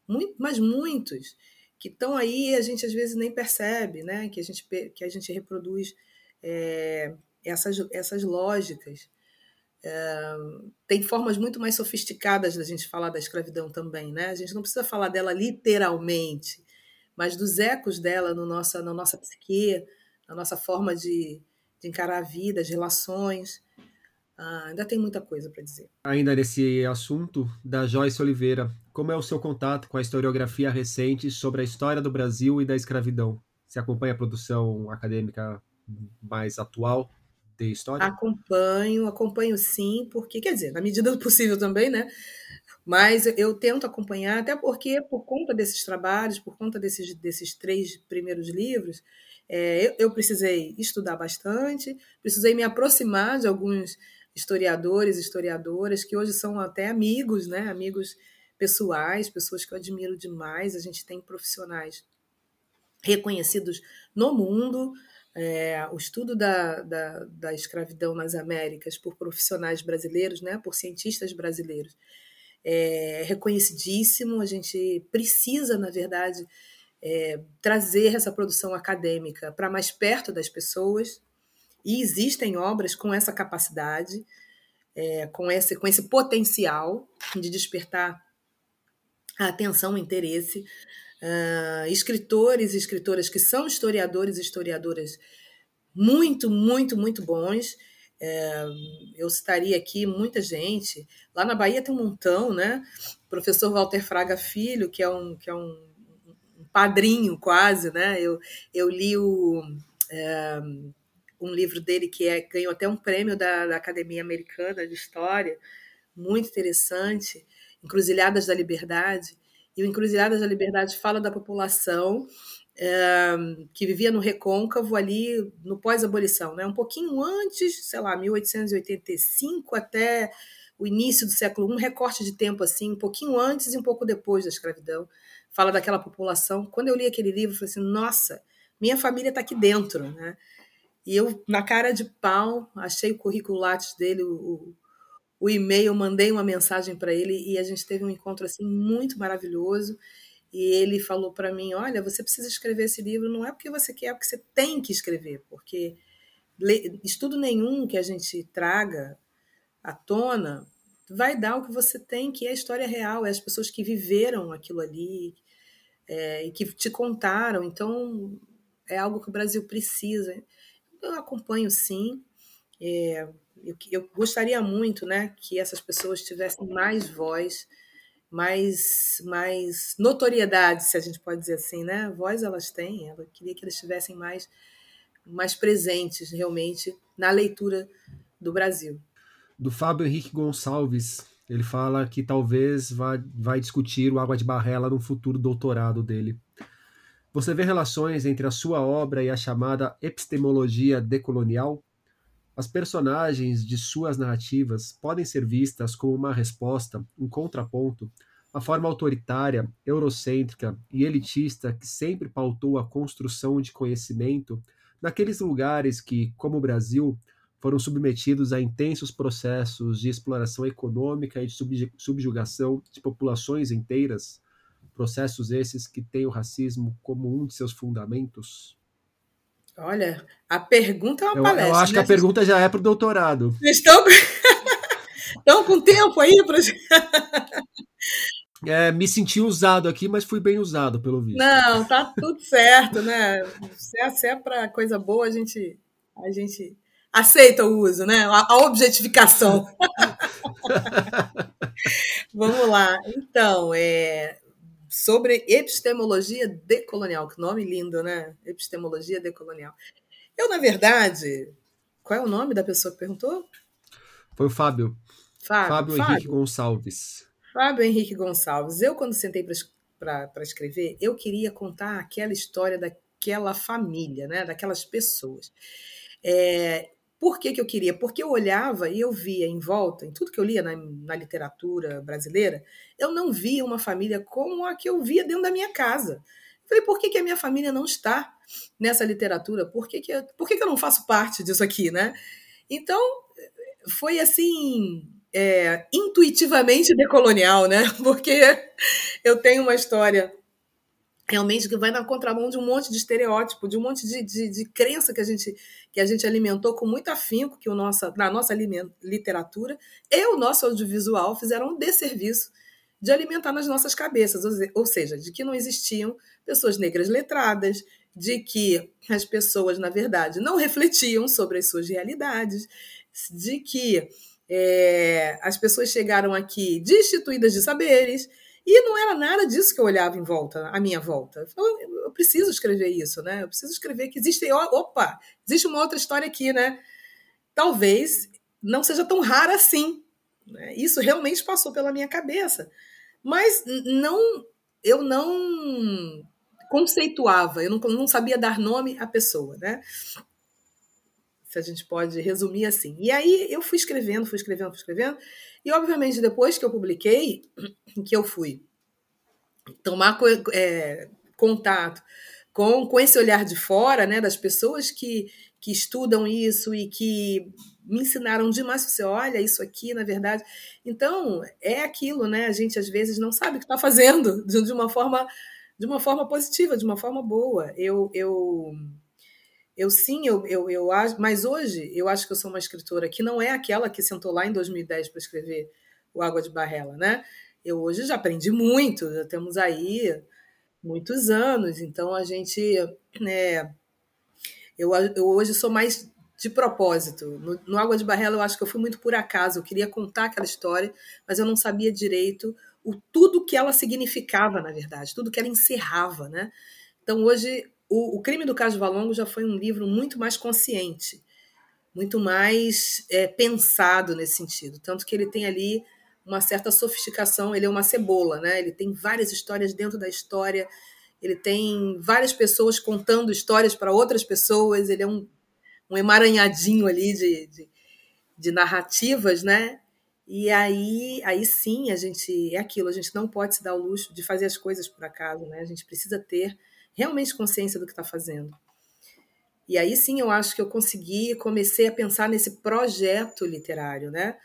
Muito, mas muitos que estão aí a gente às vezes nem percebe, né? Que a gente, que a gente reproduz é, essas, essas lógicas tem formas muito mais sofisticadas da gente falar da escravidão também, né? A gente não precisa falar dela literalmente, mas dos ecos dela no nossa, na nossa psique, na nossa forma de, de encarar a vida, as relações. Ah, ainda tem muita coisa para dizer. Ainda nesse assunto da Joyce Oliveira, como é o seu contato com a historiografia recente sobre a história do Brasil e da escravidão? Você acompanha a produção acadêmica mais atual de história? Acompanho, acompanho sim, porque, quer dizer, na medida do possível também, né? Mas eu tento acompanhar, até porque, por conta desses trabalhos, por conta desses, desses três primeiros livros, é, eu, eu precisei estudar bastante, precisei me aproximar de alguns historiadores, historiadoras, que hoje são até amigos, né? Amigos pessoais, pessoas que eu admiro demais. A gente tem profissionais reconhecidos no mundo, é, o estudo da, da, da, escravidão nas Américas por profissionais brasileiros, né, por cientistas brasileiros, é reconhecidíssimo. A gente precisa, na verdade, é, trazer essa produção acadêmica para mais perto das pessoas, e existem obras com essa capacidade, é, com, esse, com esse potencial de despertar a atenção, o interesse uh, escritores e escritoras que são historiadores e historiadoras muito, muito, muito bons. É, eu citaria aqui muita gente. Lá na Bahia tem um montão, né? O professor Walter Fraga Filho, que é um, que é um, um padrinho quase, né? Eu, eu li o, é, um livro dele que é, ganhou até um prêmio da, da Academia Americana de História, muito interessante, Encruzilhadas da Liberdade. E o Encruzilhadas da Liberdade fala da população é, que vivia no recôncavo ali no pós-abolição, né? um pouquinho antes, sei lá, 1885 até o início do século I, um recorte de tempo assim, um pouquinho antes e um pouco depois da escravidão. Fala daquela população. Quando eu li aquele livro, eu falei assim: nossa, minha família está aqui dentro. Né? E eu, na cara de pau, achei o currículo Lattes dele, o, o e-mail, mandei uma mensagem para ele e a gente teve um encontro assim muito maravilhoso. E ele falou para mim: Olha, você precisa escrever esse livro, não é porque você quer, é porque você tem que escrever, porque estudo nenhum que a gente traga à tona vai dar o que você tem, que é a história real, é as pessoas que viveram aquilo ali é, e que te contaram. Então, é algo que o Brasil precisa. Eu acompanho sim. É, eu, eu gostaria muito né, que essas pessoas tivessem mais voz, mais, mais notoriedade, se a gente pode dizer assim, né? Voz elas têm, eu queria que elas estivessem mais, mais presentes realmente na leitura do Brasil. Do Fábio Henrique Gonçalves, ele fala que talvez vai, vai discutir o Água de Barrela no futuro doutorado dele. Você vê relações entre a sua obra e a chamada epistemologia decolonial? As personagens de suas narrativas podem ser vistas como uma resposta, um contraponto, à forma autoritária, eurocêntrica e elitista que sempre pautou a construção de conhecimento naqueles lugares que, como o Brasil, foram submetidos a intensos processos de exploração econômica e de subjugação de populações inteiras, processos esses que têm o racismo como um de seus fundamentos? Olha, a pergunta é uma eu, palestra. Eu acho né? que a pergunta já é para o doutorado. Vocês estão, estão com tempo aí para. É, me senti usado aqui, mas fui bem usado, pelo visto. Não, tá tudo certo, né? Se é, se é para coisa boa, a gente, a gente aceita o uso, né? A, a objetificação. Vamos lá. Então, é, sobre epistemologia decolonial, que nome lindo, né? Epistemologia decolonial. Eu, na verdade, qual é o nome da pessoa que perguntou? Foi o Fábio. Fábio, Fábio, Fábio. Henrique Gonçalves. Fábio Henrique Gonçalves. Eu, quando sentei para escrever, eu queria contar aquela história daquela família, né? daquelas pessoas. É, por que, que eu queria? Porque eu olhava e eu via em volta, em tudo que eu lia na, na, literatura brasileira, eu não via uma família como a que eu via dentro da minha casa. Falei, por que, que a minha família não está nessa literatura? Por que, que, eu, por que, que eu não faço parte disso aqui, né? Então, foi assim, é, intuitivamente decolonial, né? Porque eu tenho uma história realmente que vai na contramão de um monte de estereótipo, de um monte de, de, de, crença que a gente que a gente alimentou com muito afinco que o nossa, na nossa literatura e o nosso audiovisual fizeram um desserviço de alimentar nas nossas cabeças, ou seja, de que não existiam pessoas negras letradas, de que as pessoas, na verdade, não refletiam sobre as suas realidades, de que é, as pessoas chegaram aqui destituídas de saberes, e não era nada disso que eu olhava em volta, à minha volta. Eu, eu preciso escrever isso, né? Eu preciso escrever que existe. Opa, existe uma outra história aqui, né? Talvez não seja tão rara assim. Né? Isso realmente passou pela minha cabeça. Mas não, eu não conceituava, eu não, não sabia dar nome à pessoa, né? Se a gente pode resumir assim. E aí eu fui escrevendo, fui escrevendo, fui escrevendo. E, obviamente, depois que eu publiquei, que eu fui tomar é, contato com, com esse olhar de fora, né, das pessoas que, que estudam isso e que me ensinaram demais. Você olha isso aqui, na verdade. Então, é aquilo, né? A gente às vezes não sabe o que está fazendo de uma forma de uma forma positiva, de uma forma boa. Eu, eu eu sim, eu, eu, eu acho, mas hoje eu acho que eu sou uma escritora que não é aquela que sentou lá em 2010 para escrever o Água de Barrela, né? Eu hoje já aprendi muito, já temos aí muitos anos, então a gente, é, eu, eu hoje sou mais de propósito. No, no Água de Barrela eu acho que eu fui muito por acaso, eu queria contar aquela história, mas eu não sabia direito o tudo que ela significava, na verdade, tudo que ela encerrava, né? Então hoje o, o Crime do Caso Valongo já foi um livro muito mais consciente, muito mais é, pensado nesse sentido. Tanto que ele tem ali uma certa sofisticação, ele é uma cebola, né? Ele tem várias histórias dentro da história, ele tem várias pessoas contando histórias para outras pessoas, ele é um, um emaranhadinho ali de, de, de narrativas, né? E aí, aí sim a gente é aquilo, a gente não pode se dar o luxo de fazer as coisas por acaso, né? A gente precisa ter realmente consciência do que está fazendo. E aí sim eu acho que eu consegui, comecei a pensar nesse projeto literário, né?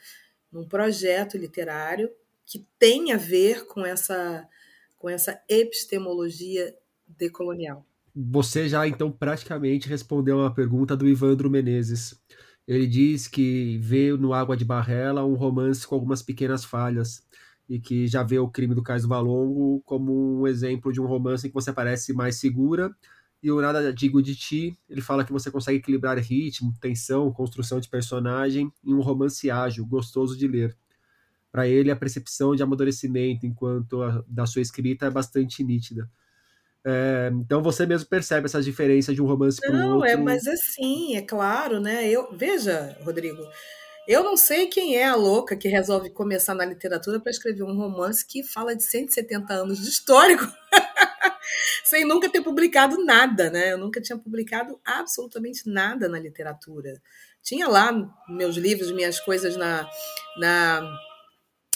Num projeto literário que tem a ver com essa, com essa epistemologia decolonial. Você já então praticamente respondeu uma pergunta do Ivandro Menezes. Ele diz que vê no Água de Barrela um romance com algumas pequenas falhas e que já vê o crime do Cais do Valongo como um exemplo de um romance em que você parece mais segura. E o Nada Digo de Ti, ele fala que você consegue equilibrar ritmo, tensão, construção de personagem em um romance ágil, gostoso de ler. Para ele, a percepção de amadurecimento enquanto a, da sua escrita é bastante nítida. É, então você mesmo percebe essa diferença de um romance para o outro. Não, é, mas assim, é claro, né? Eu veja, Rodrigo, eu não sei quem é a louca que resolve começar na literatura para escrever um romance que fala de 170 anos de histórico, sem nunca ter publicado nada, né? Eu nunca tinha publicado absolutamente nada na literatura. Tinha lá meus livros, minhas coisas na, na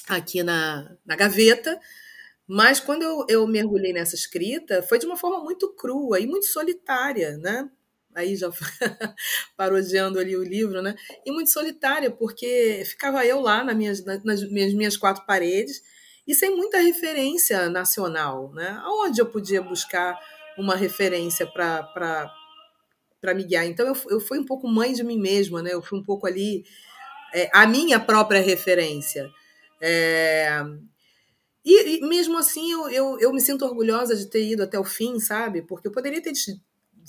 aqui na, na gaveta, mas quando eu, eu mergulhei nessa escrita, foi de uma forma muito crua e muito solitária, né? Aí já parodiando ali o livro, né? E muito solitária, porque ficava eu lá nas minhas, nas minhas, minhas quatro paredes e sem muita referência nacional, né? Aonde eu podia buscar uma referência para para me guiar. Então eu, eu fui um pouco mãe de mim mesma, né? Eu fui um pouco ali é, a minha própria referência. É, e, e, mesmo assim eu, eu, eu, me sinto orgulhosa de ter ido até o fim, sabe? Porque eu poderia ter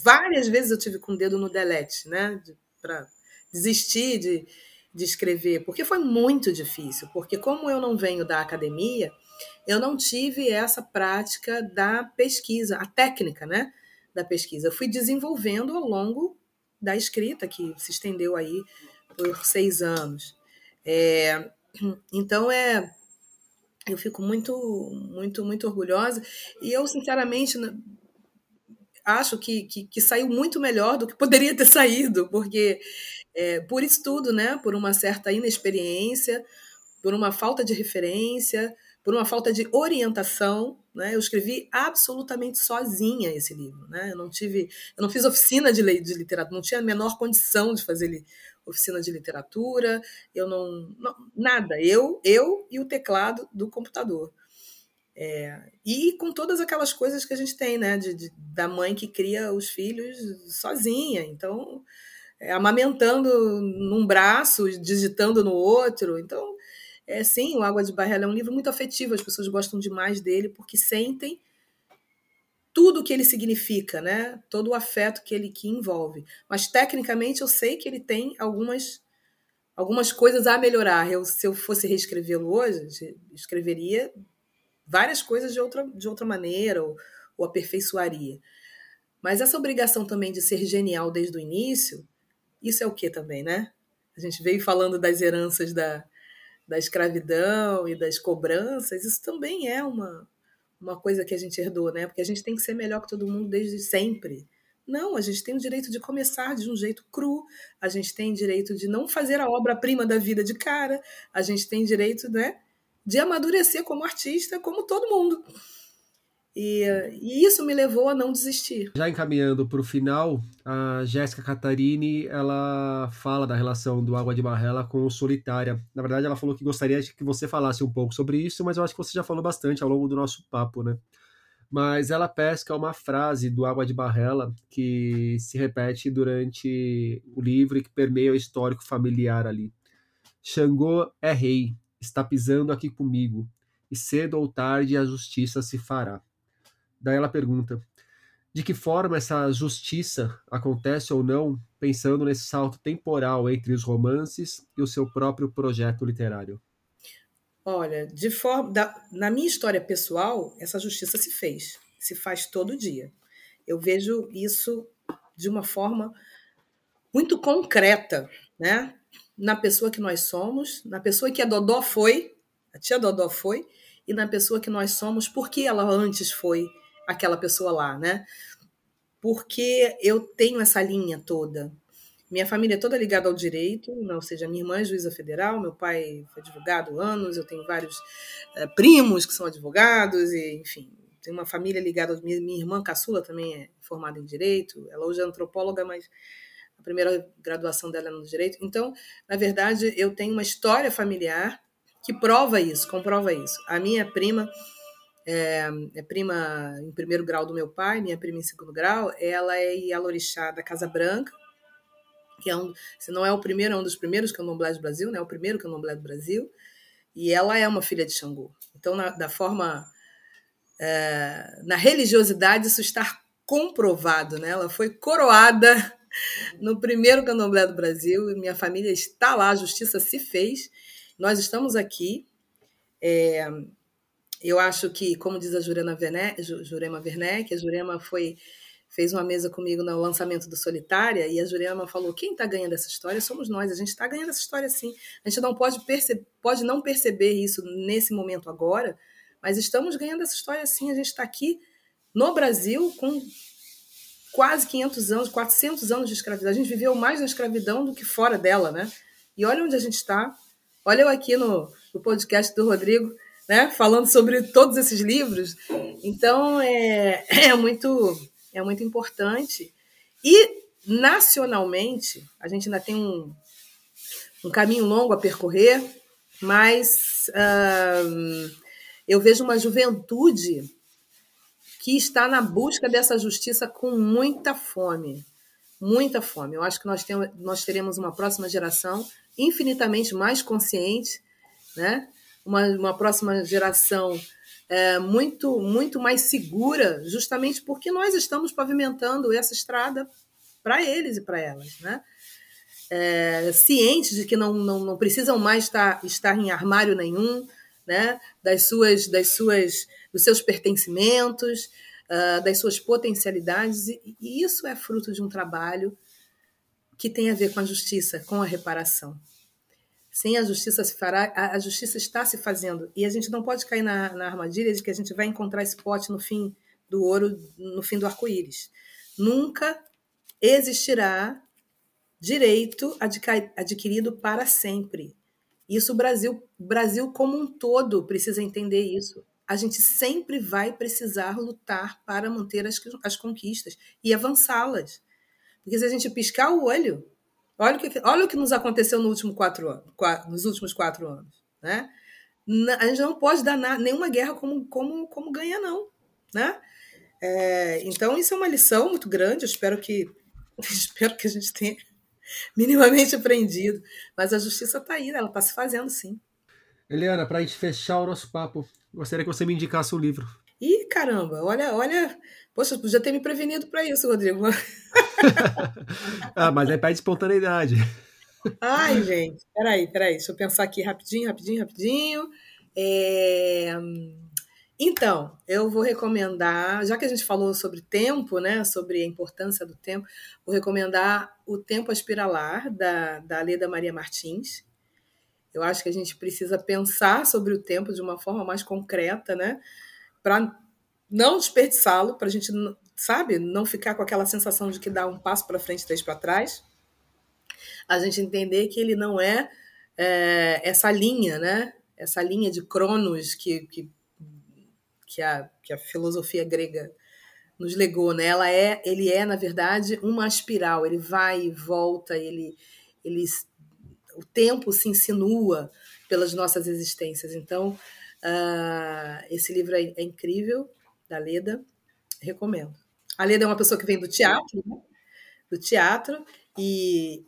várias vezes eu tive com o dedo no delete, né? De, para desistir de, de escrever, porque foi muito difícil. Porque como eu não venho da academia, eu não tive essa prática da pesquisa, a técnica, né? da pesquisa. Eu fui desenvolvendo ao longo da escrita, que se estendeu aí por seis anos. É, então, é, eu fico muito, muito, muito orgulhosa. E eu, sinceramente, acho que, que, que saiu muito melhor do que poderia ter saído, porque é, por isso tudo, né? Por uma certa inexperiência, por uma falta de referência, por uma falta de orientação. Né? Eu escrevi absolutamente sozinha esse livro. Né? Eu não tive, eu não fiz oficina de, de literatura, não tinha a menor condição de fazer oficina de literatura. Eu não, não nada. Eu, eu e o teclado do computador. É, e com todas aquelas coisas que a gente tem, né? De, de da mãe que cria os filhos sozinha. Então, é, amamentando num braço, digitando no outro. Então, é, sim, o Água de Barrela é um livro muito afetivo, as pessoas gostam demais dele porque sentem tudo o que ele significa, né? Todo o afeto que ele que envolve. Mas tecnicamente eu sei que ele tem algumas algumas coisas a melhorar. Eu, se eu fosse reescrevê-lo hoje, escreveria várias coisas de outra, de outra maneira ou, ou aperfeiçoaria. Mas essa obrigação também de ser genial desde o início, isso é o que também, né? A gente veio falando das heranças da, da escravidão e das cobranças, isso também é uma, uma coisa que a gente herdou, né? Porque a gente tem que ser melhor que todo mundo desde sempre. Não, a gente tem o direito de começar de um jeito cru, a gente tem direito de não fazer a obra-prima da vida de cara, a gente tem direito, né, de amadurecer como artista, como todo mundo. E, e, isso me levou a não desistir. Já encaminhando para o final, a Jéssica Catarini ela fala da relação do Água de Barrela com o Solitária. Na verdade, ela falou que gostaria que você falasse um pouco sobre isso, mas eu acho que você já falou bastante ao longo do nosso papo, né? Mas ela pesca uma frase do Água de Barrela que se repete durante o livro e que permeia o histórico familiar ali. Xangô é rei, está pisando aqui comigo, e cedo ou tarde a justiça se fará. Daí ela pergunta: de que forma essa justiça acontece ou não, pensando nesse salto temporal entre os romances e o seu próprio projeto literário? Olha, de forma, da, na minha história pessoal, essa justiça se fez, se faz todo dia. Eu vejo isso de uma forma muito concreta, né? Na pessoa que nós somos, na pessoa que a Dodó foi, a tia Dodó foi, e na pessoa que nós somos, porque ela antes foi aquela pessoa lá, né? Porque eu tenho essa linha toda. Minha família é toda ligada ao direito, ou seja, minha irmã é juíza federal, meu pai foi advogado anos, eu tenho vários é, primos que são advogados, e, enfim, tenho uma família ligada. Minha, minha irmã caçula também é formada em direito, ela hoje é antropóloga, mas primeira graduação dela no direito. Então, na verdade, eu tenho uma história familiar que prova isso, comprova isso. A minha prima é, é, prima em primeiro grau do meu pai, minha prima em segundo grau, ela é Ialorixá da Casa Branca, que é um, se não é o primeiro, é um dos primeiros candomblé do Brasil, né? É o primeiro candomblé do Brasil, e ela é uma filha de Xangô. Então, na, da forma, é, na religiosidade, isso está comprovado, né? Ela foi coroada no primeiro candomblé do Brasil, minha família está lá, a justiça se fez, nós estamos aqui, é, eu acho que, como diz a Jurema Werneck, Jurema Werneck, a Jurema foi fez uma mesa comigo no lançamento do Solitária e a Jurema falou: quem está ganhando essa história somos nós, a gente está ganhando essa história sim. A gente não pode, pode não perceber isso nesse momento agora, mas estamos ganhando essa história sim. A gente está aqui no Brasil com quase 500 anos, 400 anos de escravidão. A gente viveu mais na escravidão do que fora dela, né? E olha onde a gente está. Olha eu aqui no, no podcast do Rodrigo né? Falando sobre todos esses livros. Então é, é muito é muito importante. E nacionalmente a gente ainda tem um, um caminho longo a percorrer, mas eu vejo uma juventude que está na busca dessa justiça com muita fome. Muita fome. Eu acho que nós, temos, nós teremos uma próxima geração infinitamente mais consciente, né? uma, uma próxima geração é, muito, muito mais segura, justamente porque nós estamos pavimentando essa estrada para eles e para elas. Né? É, cientes de que não, não, não precisam mais estar, estar em armário nenhum, né? das suas, das suas, dos seus pertencimentos, uh, das suas potencialidades, e, e isso é fruto de um trabalho que tem a ver com a justiça, com a reparação. Sem a justiça se fará, a, a justiça está se fazendo. E a gente não pode cair na, na armadilha de que a gente vai encontrar esse pote no fim do ouro, no fim do arco-íris. Nunca existirá direito adquirido para sempre. Isso o Brasil, Brasil como um todo precisa entender isso. A gente sempre vai precisar lutar para manter as, as conquistas e avançá-las. Porque se a gente piscar o olho, Olha o que, olha o que nos aconteceu no último quatro anos, nos últimos quatro anos. Né? A gente não pode dar nenhuma guerra como, como, como ganha, não. Né? É, então, isso é uma lição muito grande. Eu espero que, espero que a gente tenha minimamente aprendido. Mas a justiça está aí, né? ela está se fazendo sim. Eliana, para a gente fechar o nosso papo, gostaria que você me indicasse o um livro. Ih, caramba, olha, olha. Poxa, podia ter me prevenido para isso, Rodrigo. ah, mas é pede espontaneidade. Ai, gente, peraí, peraí, deixa eu pensar aqui rapidinho, rapidinho, rapidinho. É... Então, eu vou recomendar, já que a gente falou sobre tempo, né, sobre a importância do tempo, vou recomendar O Tempo Aspiralar, da, da Leda Maria Martins. Eu acho que a gente precisa pensar sobre o tempo de uma forma mais concreta, né, para não desperdiçá-lo, para a gente sabe? Não ficar com aquela sensação de que dá um passo para frente e três para trás. A gente entender que ele não é, é, essa linha, né? Essa linha de Cronos que, que, que, a, que a filosofia grega nos legou, né? Ela é, ele é na verdade uma espiral. Ele vai e volta. Ele, ele, o tempo se insinua pelas nossas existências. Então, uh, esse livro é, é incrível da Leda, recomendo. A Leda é uma pessoa que vem do teatro, né? do teatro, e,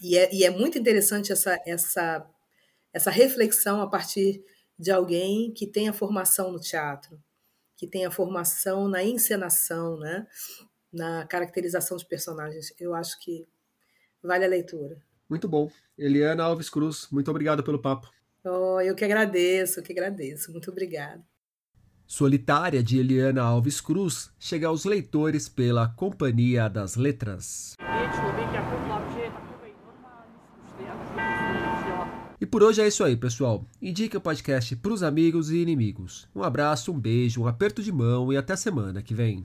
e, é, e é muito interessante essa, essa, essa reflexão a partir de alguém que tem a formação no teatro, que tem a formação na encenação, né? na caracterização de personagens. Eu acho que vale a leitura. Muito bom. Eliana Alves Cruz, muito obrigado pelo papo. Oh, eu que agradeço, eu que agradeço. Muito obrigada. Solitária de Eliana Alves Cruz chega aos leitores pela Companhia das Letras. Por hoje é isso aí, pessoal. Indique o podcast para os amigos e inimigos. Um abraço, um beijo, um aperto de mão e até semana que vem.